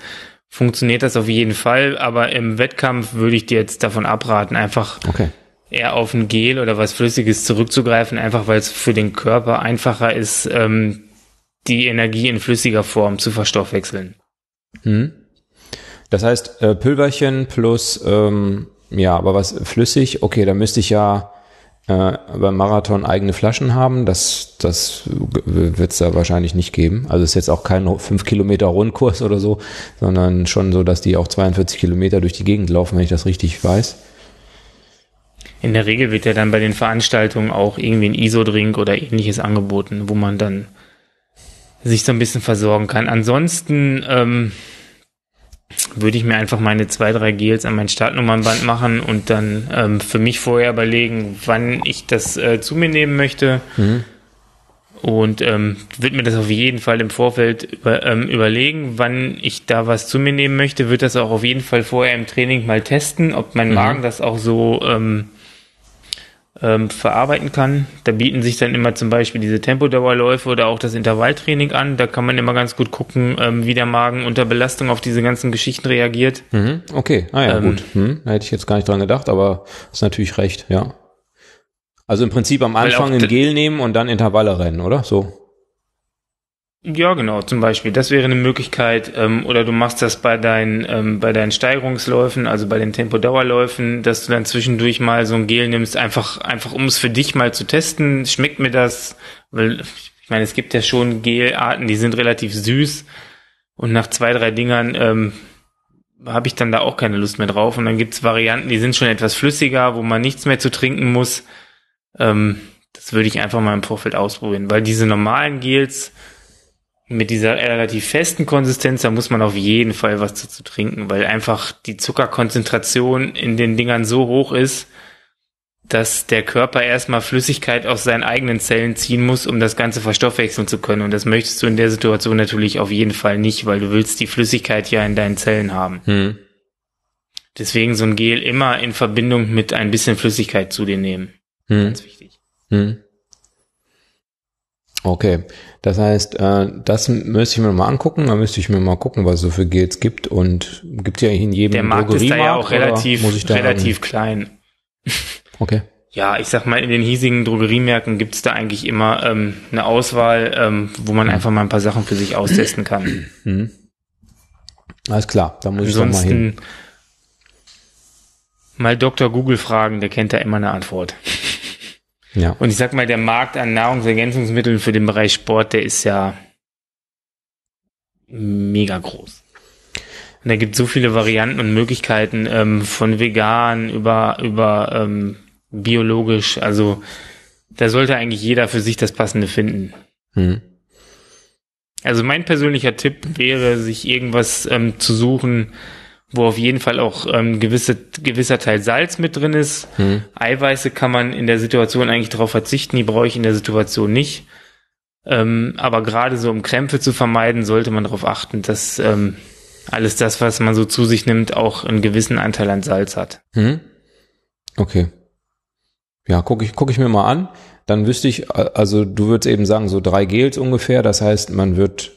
funktioniert das auf jeden Fall. Aber im Wettkampf würde ich dir jetzt davon abraten, einfach okay. eher auf ein Gel oder was Flüssiges zurückzugreifen, einfach weil es für den Körper einfacher ist, ähm, die Energie in flüssiger Form zu verstoffwechseln. Hm. Das heißt, äh, Pülverchen plus, ähm, ja, aber was flüssig, okay, da müsste ich ja äh, beim Marathon eigene Flaschen haben. Das, das wird es da wahrscheinlich nicht geben. Also es ist jetzt auch kein 5 Kilometer Rundkurs oder so, sondern schon so, dass die auch 42 Kilometer durch die Gegend laufen, wenn ich das richtig weiß. In der Regel wird ja dann bei den Veranstaltungen auch irgendwie ein ISO-Drink oder ähnliches angeboten, wo man dann sich so ein bisschen versorgen kann. Ansonsten ähm, würde ich mir einfach meine zwei, drei Gels an mein Startnummernband machen und dann ähm, für mich vorher überlegen, wann ich das äh, zu mir nehmen möchte. Mhm. Und ähm, würde mir das auf jeden Fall im Vorfeld über, ähm, überlegen, wann ich da was zu mir nehmen möchte. Würde das auch auf jeden Fall vorher im Training mal testen, ob mein mhm. Magen das auch so ähm, ähm, verarbeiten kann. Da bieten sich dann immer zum Beispiel diese Tempodauerläufe oder auch das Intervalltraining an. Da kann man immer ganz gut gucken, ähm, wie der Magen unter Belastung auf diese ganzen Geschichten reagiert. Mhm, okay, ah ja, ähm, gut. Hm, da hätte ich jetzt gar nicht dran gedacht, aber ist natürlich recht, ja. Also im Prinzip am Anfang ein Gel nehmen und dann Intervalle rennen, oder? So. Ja, genau, zum Beispiel. Das wäre eine Möglichkeit. Ähm, oder du machst das bei deinen, ähm, bei deinen Steigerungsläufen, also bei den Tempodauerläufen, dass du dann zwischendurch mal so ein Gel nimmst, einfach, einfach um es für dich mal zu testen. Schmeckt mir das? Weil, ich meine, es gibt ja schon Gelarten, die sind relativ süß. Und nach zwei, drei Dingern ähm, habe ich dann da auch keine Lust mehr drauf. Und dann gibt's Varianten, die sind schon etwas flüssiger, wo man nichts mehr zu trinken muss. Ähm, das würde ich einfach mal im Vorfeld ausprobieren, weil diese normalen Gels, mit dieser relativ festen Konsistenz, da muss man auf jeden Fall was dazu trinken, weil einfach die Zuckerkonzentration in den Dingern so hoch ist, dass der Körper erstmal Flüssigkeit aus seinen eigenen Zellen ziehen muss, um das Ganze verstoffwechseln zu können. Und das möchtest du in der Situation natürlich auf jeden Fall nicht, weil du willst die Flüssigkeit ja in deinen Zellen haben. Hm. Deswegen so ein Gel immer in Verbindung mit ein bisschen Flüssigkeit zu dir nehmen. Hm. Ganz wichtig. Hm. Okay, das heißt, äh, das müsste ich mir mal angucken. Da müsste ich mir mal gucken, was es so für Gels gibt. Und gibt ja in jedem Der Markt ist da ja auch relativ, relativ klein. Okay. Ja, ich sag mal, in den hiesigen Drogeriemärkten gibt es da eigentlich immer ähm, eine Auswahl, ähm, wo man mhm. einfach mal ein paar Sachen für sich austesten kann. Mhm. Alles klar, da muss Ansonsten ich doch mal hin. Mal Dr. Google fragen, der kennt da immer eine Antwort. Ja. Und ich sag mal, der Markt an Nahrungsergänzungsmitteln für den Bereich Sport, der ist ja mega groß. Und da gibt so viele Varianten und Möglichkeiten ähm, von vegan über über ähm, biologisch. Also da sollte eigentlich jeder für sich das Passende finden. Hm. Also mein persönlicher Tipp wäre, sich irgendwas ähm, zu suchen, wo auf jeden Fall auch ähm, gewisse, gewisser Teil Salz mit drin ist. Hm. Eiweiße kann man in der Situation eigentlich darauf verzichten, die brauche ich in der Situation nicht. Ähm, aber gerade so um Krämpfe zu vermeiden, sollte man darauf achten, dass ähm, alles das, was man so zu sich nimmt, auch einen gewissen Anteil an Salz hat. Hm. Okay. Ja, gucke ich, guck ich mir mal an. Dann wüsste ich, also du würdest eben sagen, so drei Gels ungefähr. Das heißt, man wird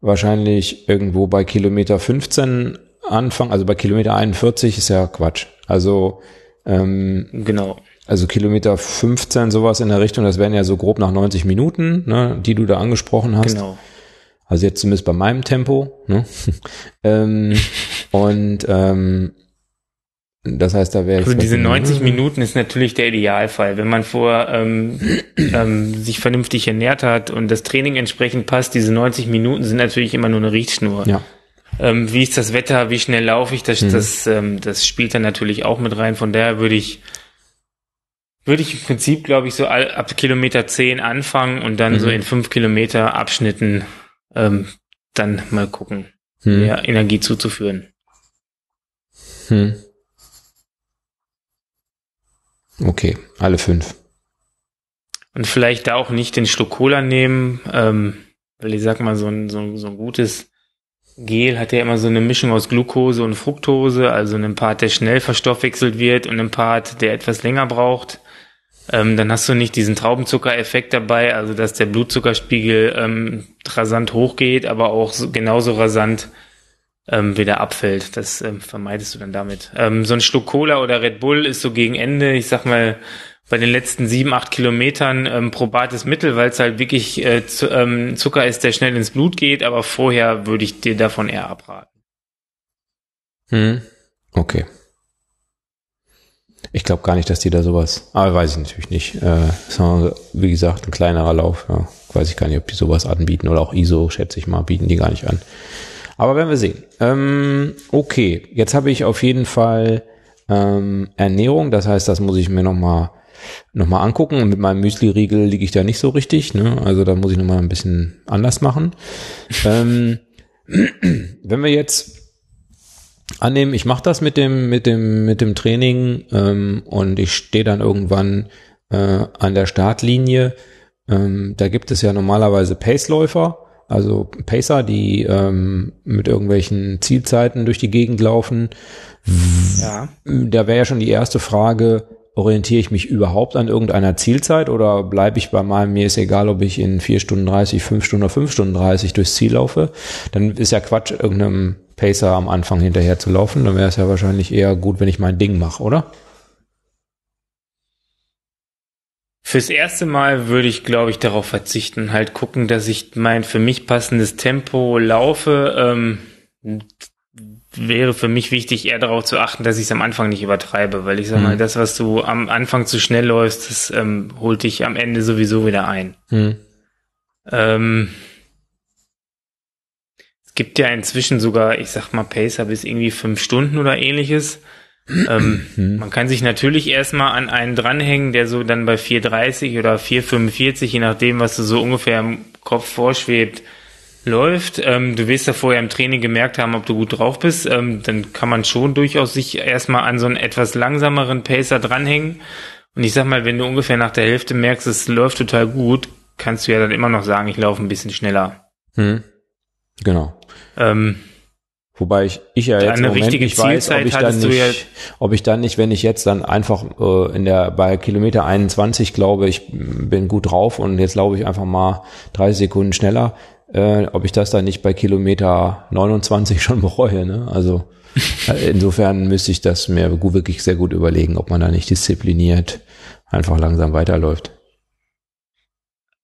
wahrscheinlich irgendwo bei Kilometer 15 Anfang, also bei Kilometer 41 ist ja Quatsch. Also ähm, genau. Also Kilometer 15, sowas in der Richtung, das wären ja so grob nach 90 Minuten, ne, die du da angesprochen hast. Genau. Also jetzt zumindest bei meinem Tempo. Ne? ähm, und ähm, das heißt, da wäre Also diese 90 Minuten ist natürlich der Idealfall. Wenn man vor ähm, ähm, sich vernünftig ernährt hat und das Training entsprechend passt, diese 90 Minuten sind natürlich immer nur eine Richtschnur. Ja. Ähm, wie ist das Wetter, wie schnell laufe ich, das, mhm. das, ähm, das spielt dann natürlich auch mit rein. Von daher würde ich würde ich im Prinzip, glaube ich, so ab Kilometer 10 anfangen und dann mhm. so in 5 Kilometer Abschnitten ähm, dann mal gucken, mhm. mehr Energie zuzuführen. Hm. Okay, alle fünf. Und vielleicht da auch nicht den Schluck Cola nehmen, ähm, weil ich sag mal, so ein, so, so ein gutes Gel hat ja immer so eine Mischung aus Glucose und Fructose, also einen Part, der schnell verstoffwechselt wird und einen Part, der etwas länger braucht. Ähm, dann hast du nicht diesen Traubenzuckereffekt dabei, also dass der Blutzuckerspiegel ähm, rasant hochgeht, aber auch so, genauso rasant ähm, wieder abfällt. Das ähm, vermeidest du dann damit. Ähm, so ein Schluck Cola oder Red Bull ist so gegen Ende, ich sag mal, bei den letzten sieben, acht Kilometern ähm, probates Mittel, weil es halt wirklich äh, zu, ähm, Zucker ist, der schnell ins Blut geht, aber vorher würde ich dir davon eher abraten. Hm. Okay. Ich glaube gar nicht, dass die da sowas, aber weiß ich natürlich nicht. Äh, wie gesagt, ein kleinerer Lauf, ja. Weiß ich gar nicht, ob die sowas anbieten oder auch ISO, schätze ich mal, bieten die gar nicht an. Aber werden wir sehen. Ähm, okay, jetzt habe ich auf jeden Fall ähm, Ernährung. Das heißt, das muss ich mir nochmal noch mal angucken. Und mit meinem Müsli-Riegel liege ich da nicht so richtig. Ne? Also da muss ich nochmal ein bisschen anders machen. ähm, wenn wir jetzt annehmen, ich mache das mit dem, mit dem, mit dem Training ähm, und ich stehe dann irgendwann äh, an der Startlinie. Ähm, da gibt es ja normalerweise Paceläufer also Pacer, die ähm, mit irgendwelchen Zielzeiten durch die Gegend laufen. Ja. Da wäre ja schon die erste Frage, orientiere ich mich überhaupt an irgendeiner Zielzeit oder bleibe ich bei meinem, mir ist egal, ob ich in vier Stunden 30, fünf Stunden oder fünf Stunden 30 durchs Ziel laufe, dann ist ja Quatsch, irgendeinem Pacer am Anfang hinterher zu laufen. Dann wäre es ja wahrscheinlich eher gut, wenn ich mein Ding mache, oder? Fürs erste Mal würde ich, glaube ich, darauf verzichten, halt gucken, dass ich mein für mich passendes Tempo laufe. Ähm, wäre für mich wichtig, eher darauf zu achten, dass ich es am Anfang nicht übertreibe, weil ich sage mhm. mal, das, was du am Anfang zu schnell läufst, das ähm, holt dich am Ende sowieso wieder ein. Mhm. Ähm, es gibt ja inzwischen sogar, ich sag mal, Pacer bis irgendwie fünf Stunden oder ähnliches. Ähm, mhm. Man kann sich natürlich erstmal an einen dranhängen, der so dann bei 4,30 oder 4,45, je nachdem, was du so ungefähr im Kopf vorschwebt, läuft. Ähm, du wirst ja vorher im Training gemerkt haben, ob du gut drauf bist. Ähm, dann kann man schon durchaus sich erstmal an so einen etwas langsameren Pacer dranhängen. Und ich sag mal, wenn du ungefähr nach der Hälfte merkst, es läuft total gut, kannst du ja dann immer noch sagen, ich laufe ein bisschen schneller. Mhm. Genau. Ähm, Wobei ich, ich ja jetzt im Moment nicht weiß, ob ich dann nicht, ja ob ich dann nicht, wenn ich jetzt dann einfach äh, in der bei Kilometer 21 glaube, ich bin gut drauf und jetzt laufe ich einfach mal 30 Sekunden schneller, äh, ob ich das dann nicht bei Kilometer 29 schon bereue. Ne? Also äh, insofern müsste ich das mir wirklich sehr gut überlegen, ob man da nicht diszipliniert einfach langsam weiterläuft.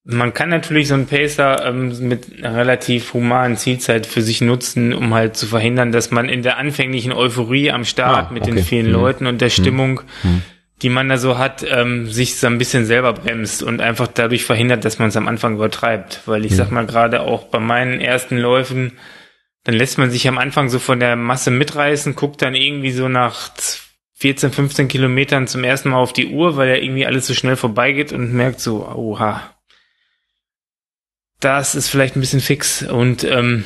Man kann natürlich so einen Pacer ähm, mit relativ humanen Zielzeit für sich nutzen, um halt zu verhindern, dass man in der anfänglichen Euphorie am Start ah, mit den vielen mhm. Leuten und der mhm. Stimmung, mhm. Die man da so hat, ähm, sich so ein bisschen selber bremst und einfach dadurch verhindert, dass man es am Anfang übertreibt. Weil ich mhm. sag mal gerade auch bei meinen ersten Läufen, dann lässt man sich am Anfang so von der Masse mitreißen, guckt dann irgendwie so nach 14, 15 Kilometern zum ersten Mal auf die Uhr, weil ja irgendwie alles so schnell vorbeigeht und merkt so, oha, das ist vielleicht ein bisschen fix und ähm,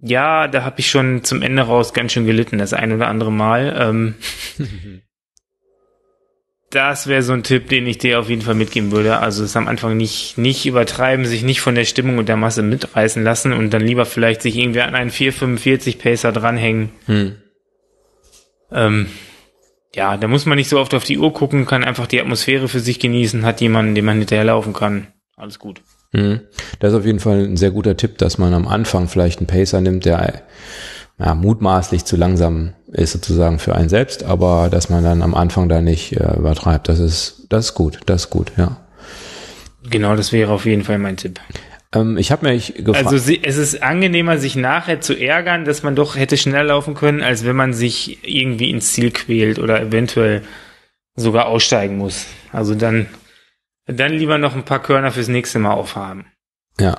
ja, da habe ich schon zum Ende raus ganz schön gelitten, das ein oder andere Mal. Ähm, das wäre so ein Tipp, den ich dir auf jeden Fall mitgeben würde. Also es am Anfang nicht, nicht übertreiben, sich nicht von der Stimmung und der Masse mitreißen lassen und dann lieber vielleicht sich irgendwie an einen 445 Pacer dranhängen. Hm. Ähm, ja, da muss man nicht so oft auf die Uhr gucken, kann einfach die Atmosphäre für sich genießen, hat jemanden, den man hinterherlaufen kann. Alles gut. Mhm. Das ist auf jeden Fall ein sehr guter Tipp, dass man am Anfang vielleicht einen Pacer nimmt, der ja, mutmaßlich zu langsam ist sozusagen für einen selbst, aber dass man dann am Anfang da nicht äh, übertreibt, das ist, das ist gut, das ist gut, ja. Genau, das wäre auf jeden Fall mein Tipp. Ähm, ich habe mich gefragt. Also es ist angenehmer, sich nachher zu ärgern, dass man doch hätte schneller laufen können, als wenn man sich irgendwie ins Ziel quält oder eventuell sogar aussteigen muss. Also dann, dann lieber noch ein paar Körner fürs nächste Mal aufhaben. Ja.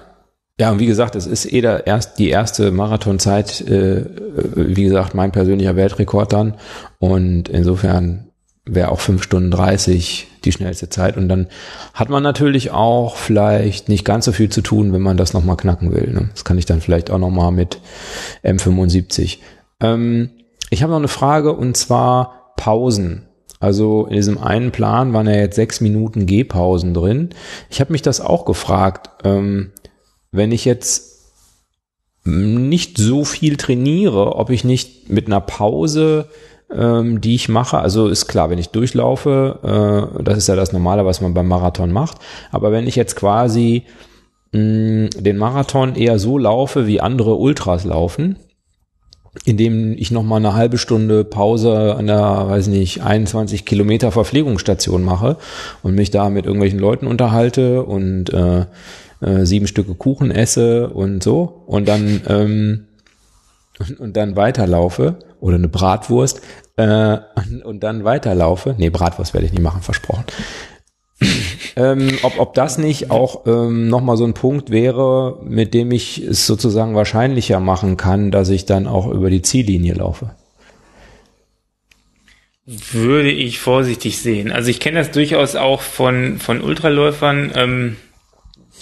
Ja, und wie gesagt, es ist eh der erst, die erste Marathonzeit, äh, wie gesagt, mein persönlicher Weltrekord dann. Und insofern wäre auch fünf Stunden dreißig die schnellste Zeit. Und dann hat man natürlich auch vielleicht nicht ganz so viel zu tun, wenn man das nochmal knacken will. Ne? Das kann ich dann vielleicht auch nochmal mit M75. Ähm, ich habe noch eine Frage und zwar Pausen. Also in diesem einen Plan waren ja jetzt sechs Minuten Gehpausen drin. Ich habe mich das auch gefragt, ähm, wenn ich jetzt nicht so viel trainiere, ob ich nicht mit einer Pause ähm, die ich mache. Also ist klar, wenn ich durchlaufe, äh, das ist ja das Normale, was man beim Marathon macht. Aber wenn ich jetzt quasi mh, den Marathon eher so laufe, wie andere Ultras laufen, indem ich noch mal eine halbe Stunde Pause an der, weiß nicht, 21 Kilometer Verpflegungsstation mache und mich da mit irgendwelchen Leuten unterhalte und äh, äh, sieben Stücke Kuchen esse und so und dann ähm, und, und dann weiterlaufe oder eine Bratwurst äh, und, dann weiterlaufe. Nee, Bratwurst werde ich nicht machen, versprochen. ähm, ob, ob das nicht auch ähm, nochmal so ein Punkt wäre, mit dem ich es sozusagen wahrscheinlicher machen kann, dass ich dann auch über die Ziellinie laufe. Würde ich vorsichtig sehen. Also ich kenne das durchaus auch von, von Ultraläufern, ähm,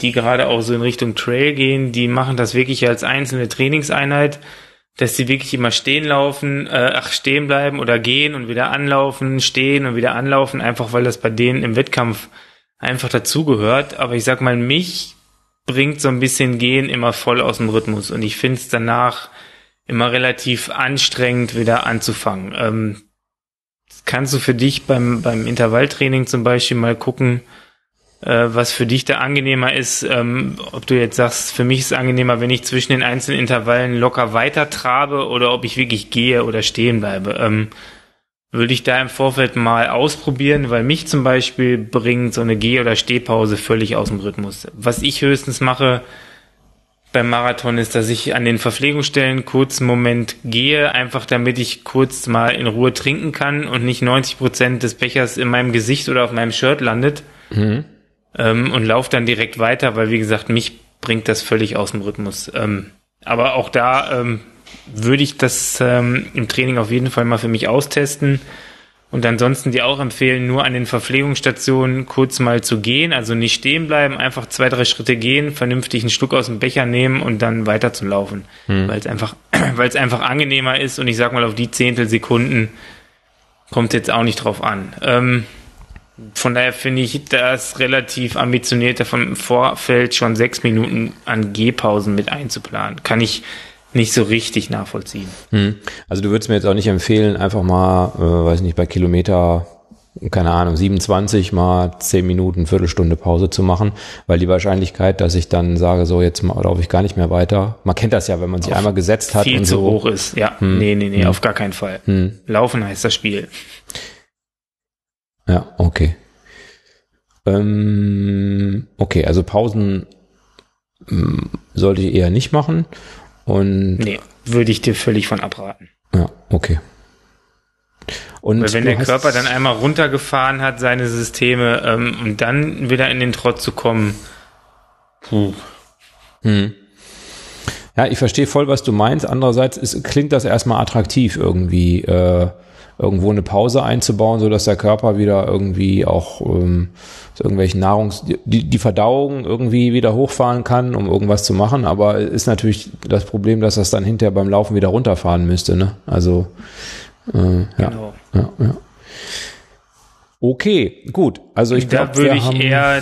die gerade auch so in Richtung Trail gehen, die machen das wirklich als einzelne Trainingseinheit dass sie wirklich immer stehen laufen, äh, ach, stehen bleiben oder gehen und wieder anlaufen, stehen und wieder anlaufen, einfach weil das bei denen im Wettkampf einfach dazugehört. Aber ich sag mal, mich bringt so ein bisschen Gehen immer voll aus dem Rhythmus und ich finde es danach immer relativ anstrengend, wieder anzufangen. Ähm, kannst du für dich beim, beim Intervalltraining zum Beispiel mal gucken, was für dich da angenehmer ist, ähm, ob du jetzt sagst, für mich ist es angenehmer, wenn ich zwischen den einzelnen Intervallen locker weiter trabe oder ob ich wirklich gehe oder stehen bleibe. Ähm, würde ich da im Vorfeld mal ausprobieren, weil mich zum Beispiel bringt so eine Geh- oder Stehpause völlig aus dem Rhythmus. Was ich höchstens mache beim Marathon ist, dass ich an den Verpflegungsstellen kurz einen Moment gehe, einfach damit ich kurz mal in Ruhe trinken kann und nicht 90 Prozent des Bechers in meinem Gesicht oder auf meinem Shirt landet. Mhm ähm, und laufe dann direkt weiter, weil wie gesagt, mich bringt das völlig aus dem Rhythmus. Ähm, aber auch da ähm, würde ich das ähm, im Training auf jeden Fall mal für mich austesten und ansonsten dir auch empfehlen, nur an den Verpflegungsstationen kurz mal zu gehen, also nicht stehen bleiben, einfach zwei, drei Schritte gehen, vernünftig einen Schluck aus dem Becher nehmen und dann weiter zu laufen, hm. weil es einfach, weil es einfach angenehmer ist und ich sag mal auf die Zehntelsekunden kommt jetzt auch nicht drauf an. Ähm, von daher finde ich das relativ ambitioniert, vom Vorfeld schon sechs Minuten an Gehpausen mit einzuplanen. Kann ich nicht so richtig nachvollziehen. Hm. Also du würdest mir jetzt auch nicht empfehlen, einfach mal, äh, weiß nicht, bei Kilometer, keine Ahnung, 27 mal zehn Minuten, Viertelstunde Pause zu machen, weil die Wahrscheinlichkeit, dass ich dann sage, so jetzt laufe ich gar nicht mehr weiter. Man kennt das ja, wenn man sich auf einmal gesetzt hat. Viel und zu so. hoch ist, ja. Hm. Nee, nee, nee, hm. auf gar keinen Fall. Hm. Laufen heißt das Spiel. Ja, okay. Ähm, okay, also Pausen ähm, sollte ich eher nicht machen. Und nee, würde ich dir völlig von abraten. Ja, okay. Und Weil wenn der Körper dann einmal runtergefahren hat, seine Systeme, ähm, und dann wieder in den Trott zu kommen, puh. Hm. Ja, ich verstehe voll, was du meinst. Andererseits ist, klingt das erstmal attraktiv irgendwie. Äh, irgendwo eine Pause einzubauen, so dass der Körper wieder irgendwie auch ähm, irgendwelchen Nahrungs die, die Verdauung irgendwie wieder hochfahren kann, um irgendwas zu machen. Aber ist natürlich das Problem, dass das dann hinterher beim Laufen wieder runterfahren müsste. Ne? Also äh, ja, genau. ja, ja. Okay, gut. Also ich glaube, da würde ich eher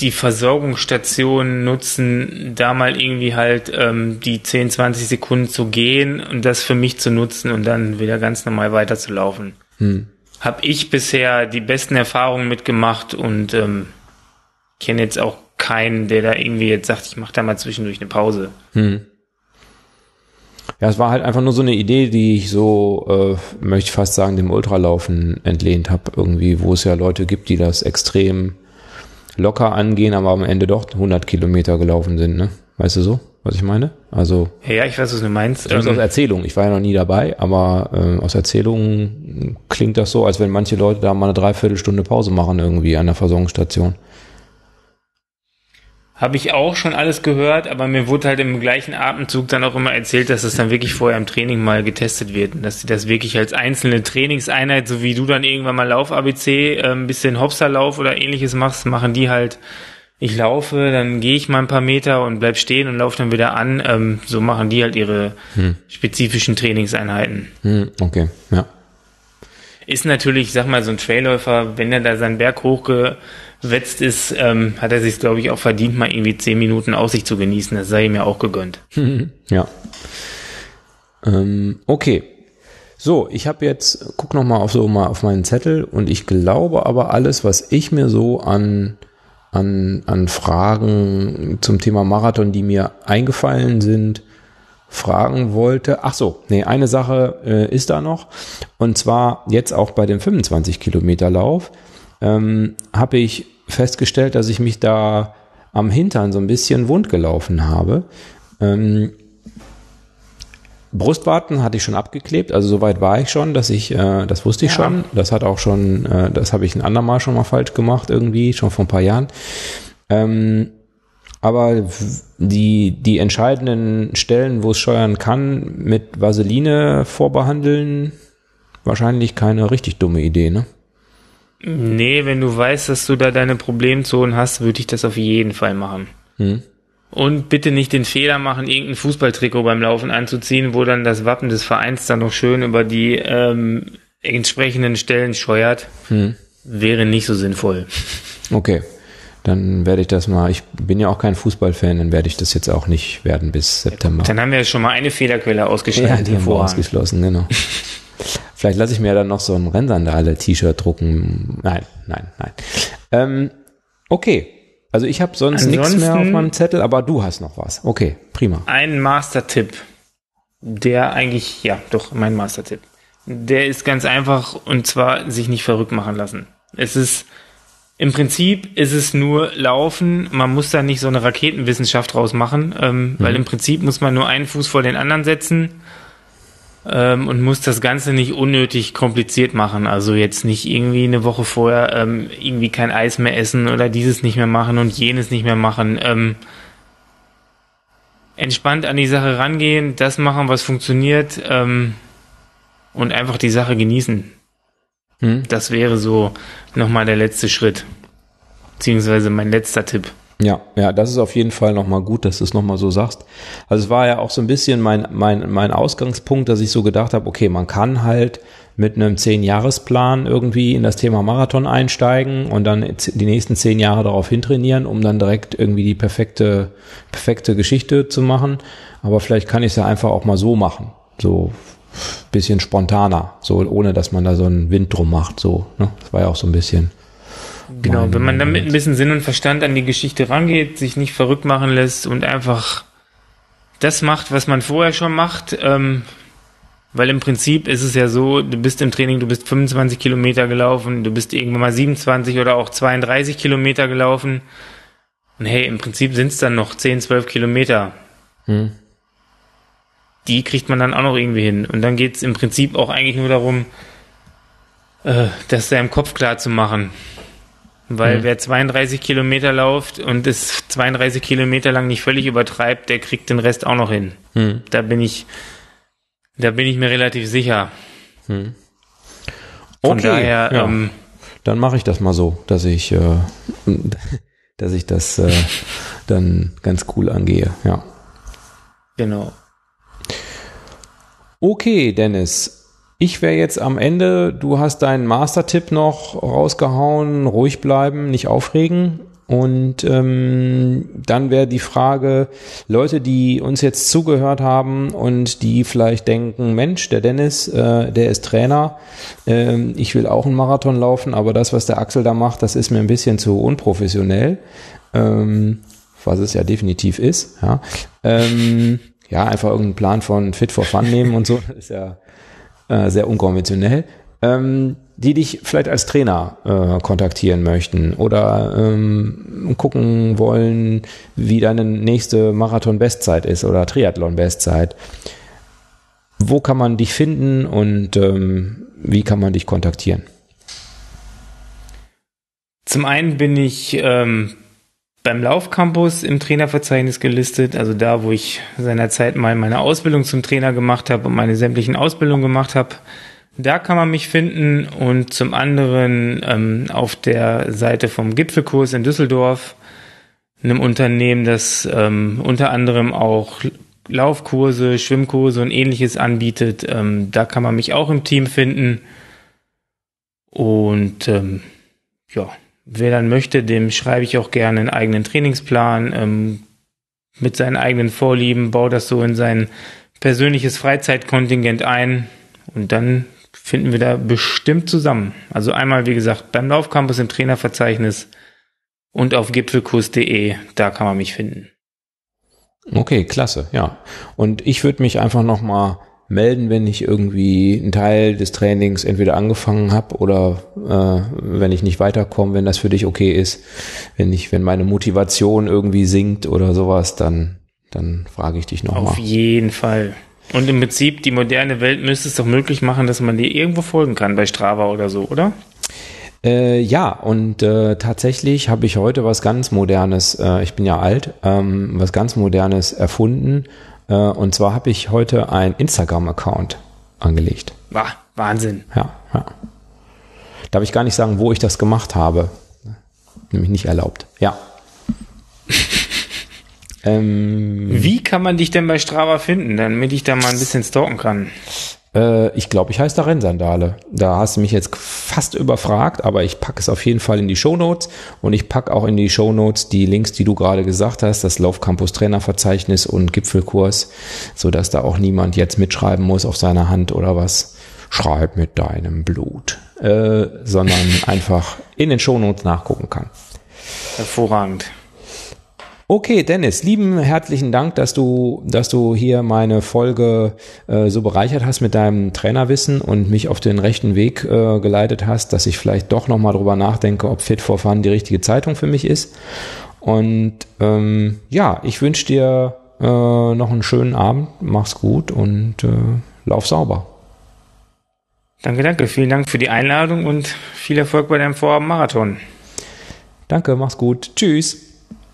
die Versorgungsstation nutzen, da mal irgendwie halt ähm, die 10, 20 Sekunden zu gehen und das für mich zu nutzen und dann wieder ganz normal weiterzulaufen. Hm. Hab ich bisher die besten Erfahrungen mitgemacht und ähm, kenne jetzt auch keinen, der da irgendwie jetzt sagt, ich mache da mal zwischendurch eine Pause. Hm. Ja, es war halt einfach nur so eine Idee, die ich so, äh, möchte ich fast sagen, dem Ultralaufen entlehnt habe, irgendwie, wo es ja Leute gibt, die das extrem locker angehen, aber am Ende doch 100 Kilometer gelaufen sind, ne? Weißt du so, was ich meine? Also. Ja, ich weiß, was du meinst. Das ist aus ähm, Erzählung. Ich war ja noch nie dabei, aber äh, aus Erzählung klingt das so, als wenn manche Leute da mal eine Dreiviertelstunde Pause machen irgendwie an der Versorgungsstation. Habe ich auch schon alles gehört, aber mir wurde halt im gleichen Atemzug dann auch immer erzählt, dass es dann wirklich vorher im Training mal getestet wird und dass sie das wirklich als einzelne Trainingseinheit, so wie du dann irgendwann mal Lauf-ABC, äh, ein bisschen Hopserlauf oder ähnliches machst, machen die halt, ich laufe, dann gehe ich mal ein paar Meter und bleib stehen und laufe dann wieder an. Ähm, so machen die halt ihre hm. spezifischen Trainingseinheiten. Hm, okay, ja. Ist natürlich, sag mal, so ein Trailläufer, wenn er da seinen Berg hochge wetzt ist, ähm, hat er sich, glaube ich, auch verdient, mal irgendwie zehn Minuten Aussicht zu genießen. Das sei ihm ja auch gegönnt. ja. Ähm, okay. So, ich habe jetzt, guck noch mal auf so mal auf meinen Zettel und ich glaube aber alles, was ich mir so an an, an Fragen zum Thema Marathon, die mir eingefallen sind, fragen wollte. Ach so, nee, eine Sache äh, ist da noch. Und zwar jetzt auch bei dem 25 Kilometer Lauf ähm, habe ich festgestellt, dass ich mich da am Hintern so ein bisschen wund gelaufen habe. Ähm, Brustwarten hatte ich schon abgeklebt, also soweit war ich schon, dass ich, äh, das wusste ich ja. schon. Das hat auch schon, äh, das habe ich ein andermal schon mal falsch gemacht irgendwie, schon vor ein paar Jahren. Ähm, aber die, die entscheidenden Stellen, wo es scheuern kann, mit Vaseline vorbehandeln, wahrscheinlich keine richtig dumme Idee, ne? Nee, wenn du weißt, dass du da deine Problemzonen hast, würde ich das auf jeden Fall machen. Hm. Und bitte nicht den Fehler machen, irgendein Fußballtrikot beim Laufen anzuziehen, wo dann das Wappen des Vereins dann noch schön über die ähm, entsprechenden Stellen scheuert. Hm. Wäre nicht so sinnvoll. Okay. Dann werde ich das mal, ich bin ja auch kein Fußballfan, dann werde ich das jetzt auch nicht werden bis September. Dann haben wir ja schon mal eine Fehlerquelle ausgeschlossen. Ja, die haben wir ausgeschlossen, genau. Vielleicht lasse ich mir dann noch so ein Rennsandale-T-Shirt drucken. Nein, nein, nein. Ähm, okay. Also ich habe sonst nichts mehr auf meinem Zettel, aber du hast noch was. Okay, prima. Ein Master-Tipp, der eigentlich, ja, doch, mein Master-Tipp. Der ist ganz einfach und zwar sich nicht verrückt machen lassen. Es ist, im Prinzip ist es nur Laufen. Man muss da nicht so eine Raketenwissenschaft draus machen, ähm, mhm. weil im Prinzip muss man nur einen Fuß vor den anderen setzen ähm, und muss das Ganze nicht unnötig kompliziert machen. Also jetzt nicht irgendwie eine Woche vorher ähm, irgendwie kein Eis mehr essen oder dieses nicht mehr machen und jenes nicht mehr machen. Ähm, entspannt an die Sache rangehen, das machen, was funktioniert ähm, und einfach die Sache genießen. Hm. Das wäre so nochmal der letzte Schritt. Beziehungsweise mein letzter Tipp. Ja, ja, das ist auf jeden Fall nochmal gut, dass du es nochmal so sagst. Also es war ja auch so ein bisschen mein, mein, mein Ausgangspunkt, dass ich so gedacht habe, okay, man kann halt mit einem Zehn-Jahres-Plan irgendwie in das Thema Marathon einsteigen und dann die nächsten zehn Jahre darauf hintrainieren, um dann direkt irgendwie die perfekte, perfekte Geschichte zu machen. Aber vielleicht kann ich es ja einfach auch mal so machen. So bisschen spontaner, so ohne dass man da so einen Wind drum macht. So, ne? Das war ja auch so ein bisschen Genau, wenn man dann mit ein bisschen Sinn und Verstand an die Geschichte rangeht, sich nicht verrückt machen lässt und einfach das macht, was man vorher schon macht, ähm, weil im Prinzip ist es ja so, du bist im Training, du bist 25 Kilometer gelaufen, du bist irgendwann mal 27 oder auch 32 Kilometer gelaufen. Und hey, im Prinzip sind es dann noch 10, 12 Kilometer. Hm. Die kriegt man dann auch noch irgendwie hin. Und dann geht es im Prinzip auch eigentlich nur darum, äh, das da im Kopf klar zu machen. Weil mhm. wer 32 Kilometer läuft und es 32 Kilometer lang nicht völlig übertreibt, der kriegt den Rest auch noch hin. Mhm. Da bin ich, da bin ich mir relativ sicher. Mhm. Okay, daher, ja. ähm, dann mache ich das mal so, dass ich, äh, dass ich das äh, dann ganz cool angehe. Ja. Genau. Okay, Dennis. Ich wäre jetzt am Ende, du hast deinen Master-Tipp noch rausgehauen, ruhig bleiben, nicht aufregen. Und ähm, dann wäre die Frage, Leute, die uns jetzt zugehört haben und die vielleicht denken, Mensch, der Dennis, äh, der ist Trainer, äh, ich will auch einen Marathon laufen, aber das, was der Axel da macht, das ist mir ein bisschen zu unprofessionell, ähm, was es ja definitiv ist. Ja, ähm, ja einfach irgendeinen Plan von Fit for Fun nehmen und so, ist ja äh, sehr unkonventionell. ähm, die dich vielleicht als Trainer äh, kontaktieren möchten oder ähm, gucken wollen, wie deine nächste Marathon-Bestzeit ist oder Triathlon-Bestzeit. Wo kann man dich finden und ähm, wie kann man dich kontaktieren? Zum einen bin ich ähm, beim Laufcampus im Trainerverzeichnis gelistet, also da, wo ich seinerzeit mal meine Ausbildung zum Trainer gemacht habe und meine sämtlichen Ausbildungen gemacht habe. Da kann man mich finden und zum anderen ähm, auf der Seite vom Gipfelkurs in Düsseldorf, einem Unternehmen, das ähm, unter anderem auch Laufkurse, Schwimmkurse und ähnliches anbietet. Ähm, da kann man mich auch im Team finden. Und ähm, ja, wer dann möchte, dem schreibe ich auch gerne einen eigenen Trainingsplan ähm, mit seinen eigenen Vorlieben, baue das so in sein persönliches Freizeitkontingent ein und dann finden wir da bestimmt zusammen. Also einmal, wie gesagt, beim Laufcampus im Trainerverzeichnis und auf gipfelkurs.de, da kann man mich finden. Okay, klasse, ja. Und ich würde mich einfach nochmal melden, wenn ich irgendwie einen Teil des Trainings entweder angefangen habe oder äh, wenn ich nicht weiterkomme, wenn das für dich okay ist. Wenn ich, wenn meine Motivation irgendwie sinkt oder sowas, dann, dann frage ich dich nochmal. Auf jeden Fall. Und im Prinzip, die moderne Welt müsste es doch möglich machen, dass man dir irgendwo folgen kann bei Strava oder so, oder? Äh, ja, und äh, tatsächlich habe ich heute was ganz Modernes, äh, ich bin ja alt, ähm, was ganz Modernes erfunden. Äh, und zwar habe ich heute ein Instagram-Account angelegt. Wah, Wahnsinn. Ja, ja. Darf ich gar nicht sagen, wo ich das gemacht habe. Nämlich nicht erlaubt. Ja. Ähm, Wie kann man dich denn bei Strava finden, damit ich da mal ein bisschen stalken kann? Äh, ich glaube, ich heiße da Rennsandale. Da hast du mich jetzt fast überfragt, aber ich packe es auf jeden Fall in die Show Notes und ich packe auch in die Show Notes die Links, die du gerade gesagt hast, das Laufcampus Trainerverzeichnis und Gipfelkurs, so dass da auch niemand jetzt mitschreiben muss auf seiner Hand oder was. Schreib mit deinem Blut, äh, sondern einfach in den Show Notes nachgucken kann. Hervorragend. Okay, Dennis, lieben herzlichen Dank, dass du, dass du hier meine Folge äh, so bereichert hast mit deinem Trainerwissen und mich auf den rechten Weg äh, geleitet hast, dass ich vielleicht doch nochmal drüber nachdenke, ob Fit for Fun die richtige Zeitung für mich ist. Und ähm, ja, ich wünsche dir äh, noch einen schönen Abend, mach's gut und äh, lauf sauber. Danke, danke. Vielen Dank für die Einladung und viel Erfolg bei deinem Vorhaben Marathon. Danke, mach's gut. Tschüss.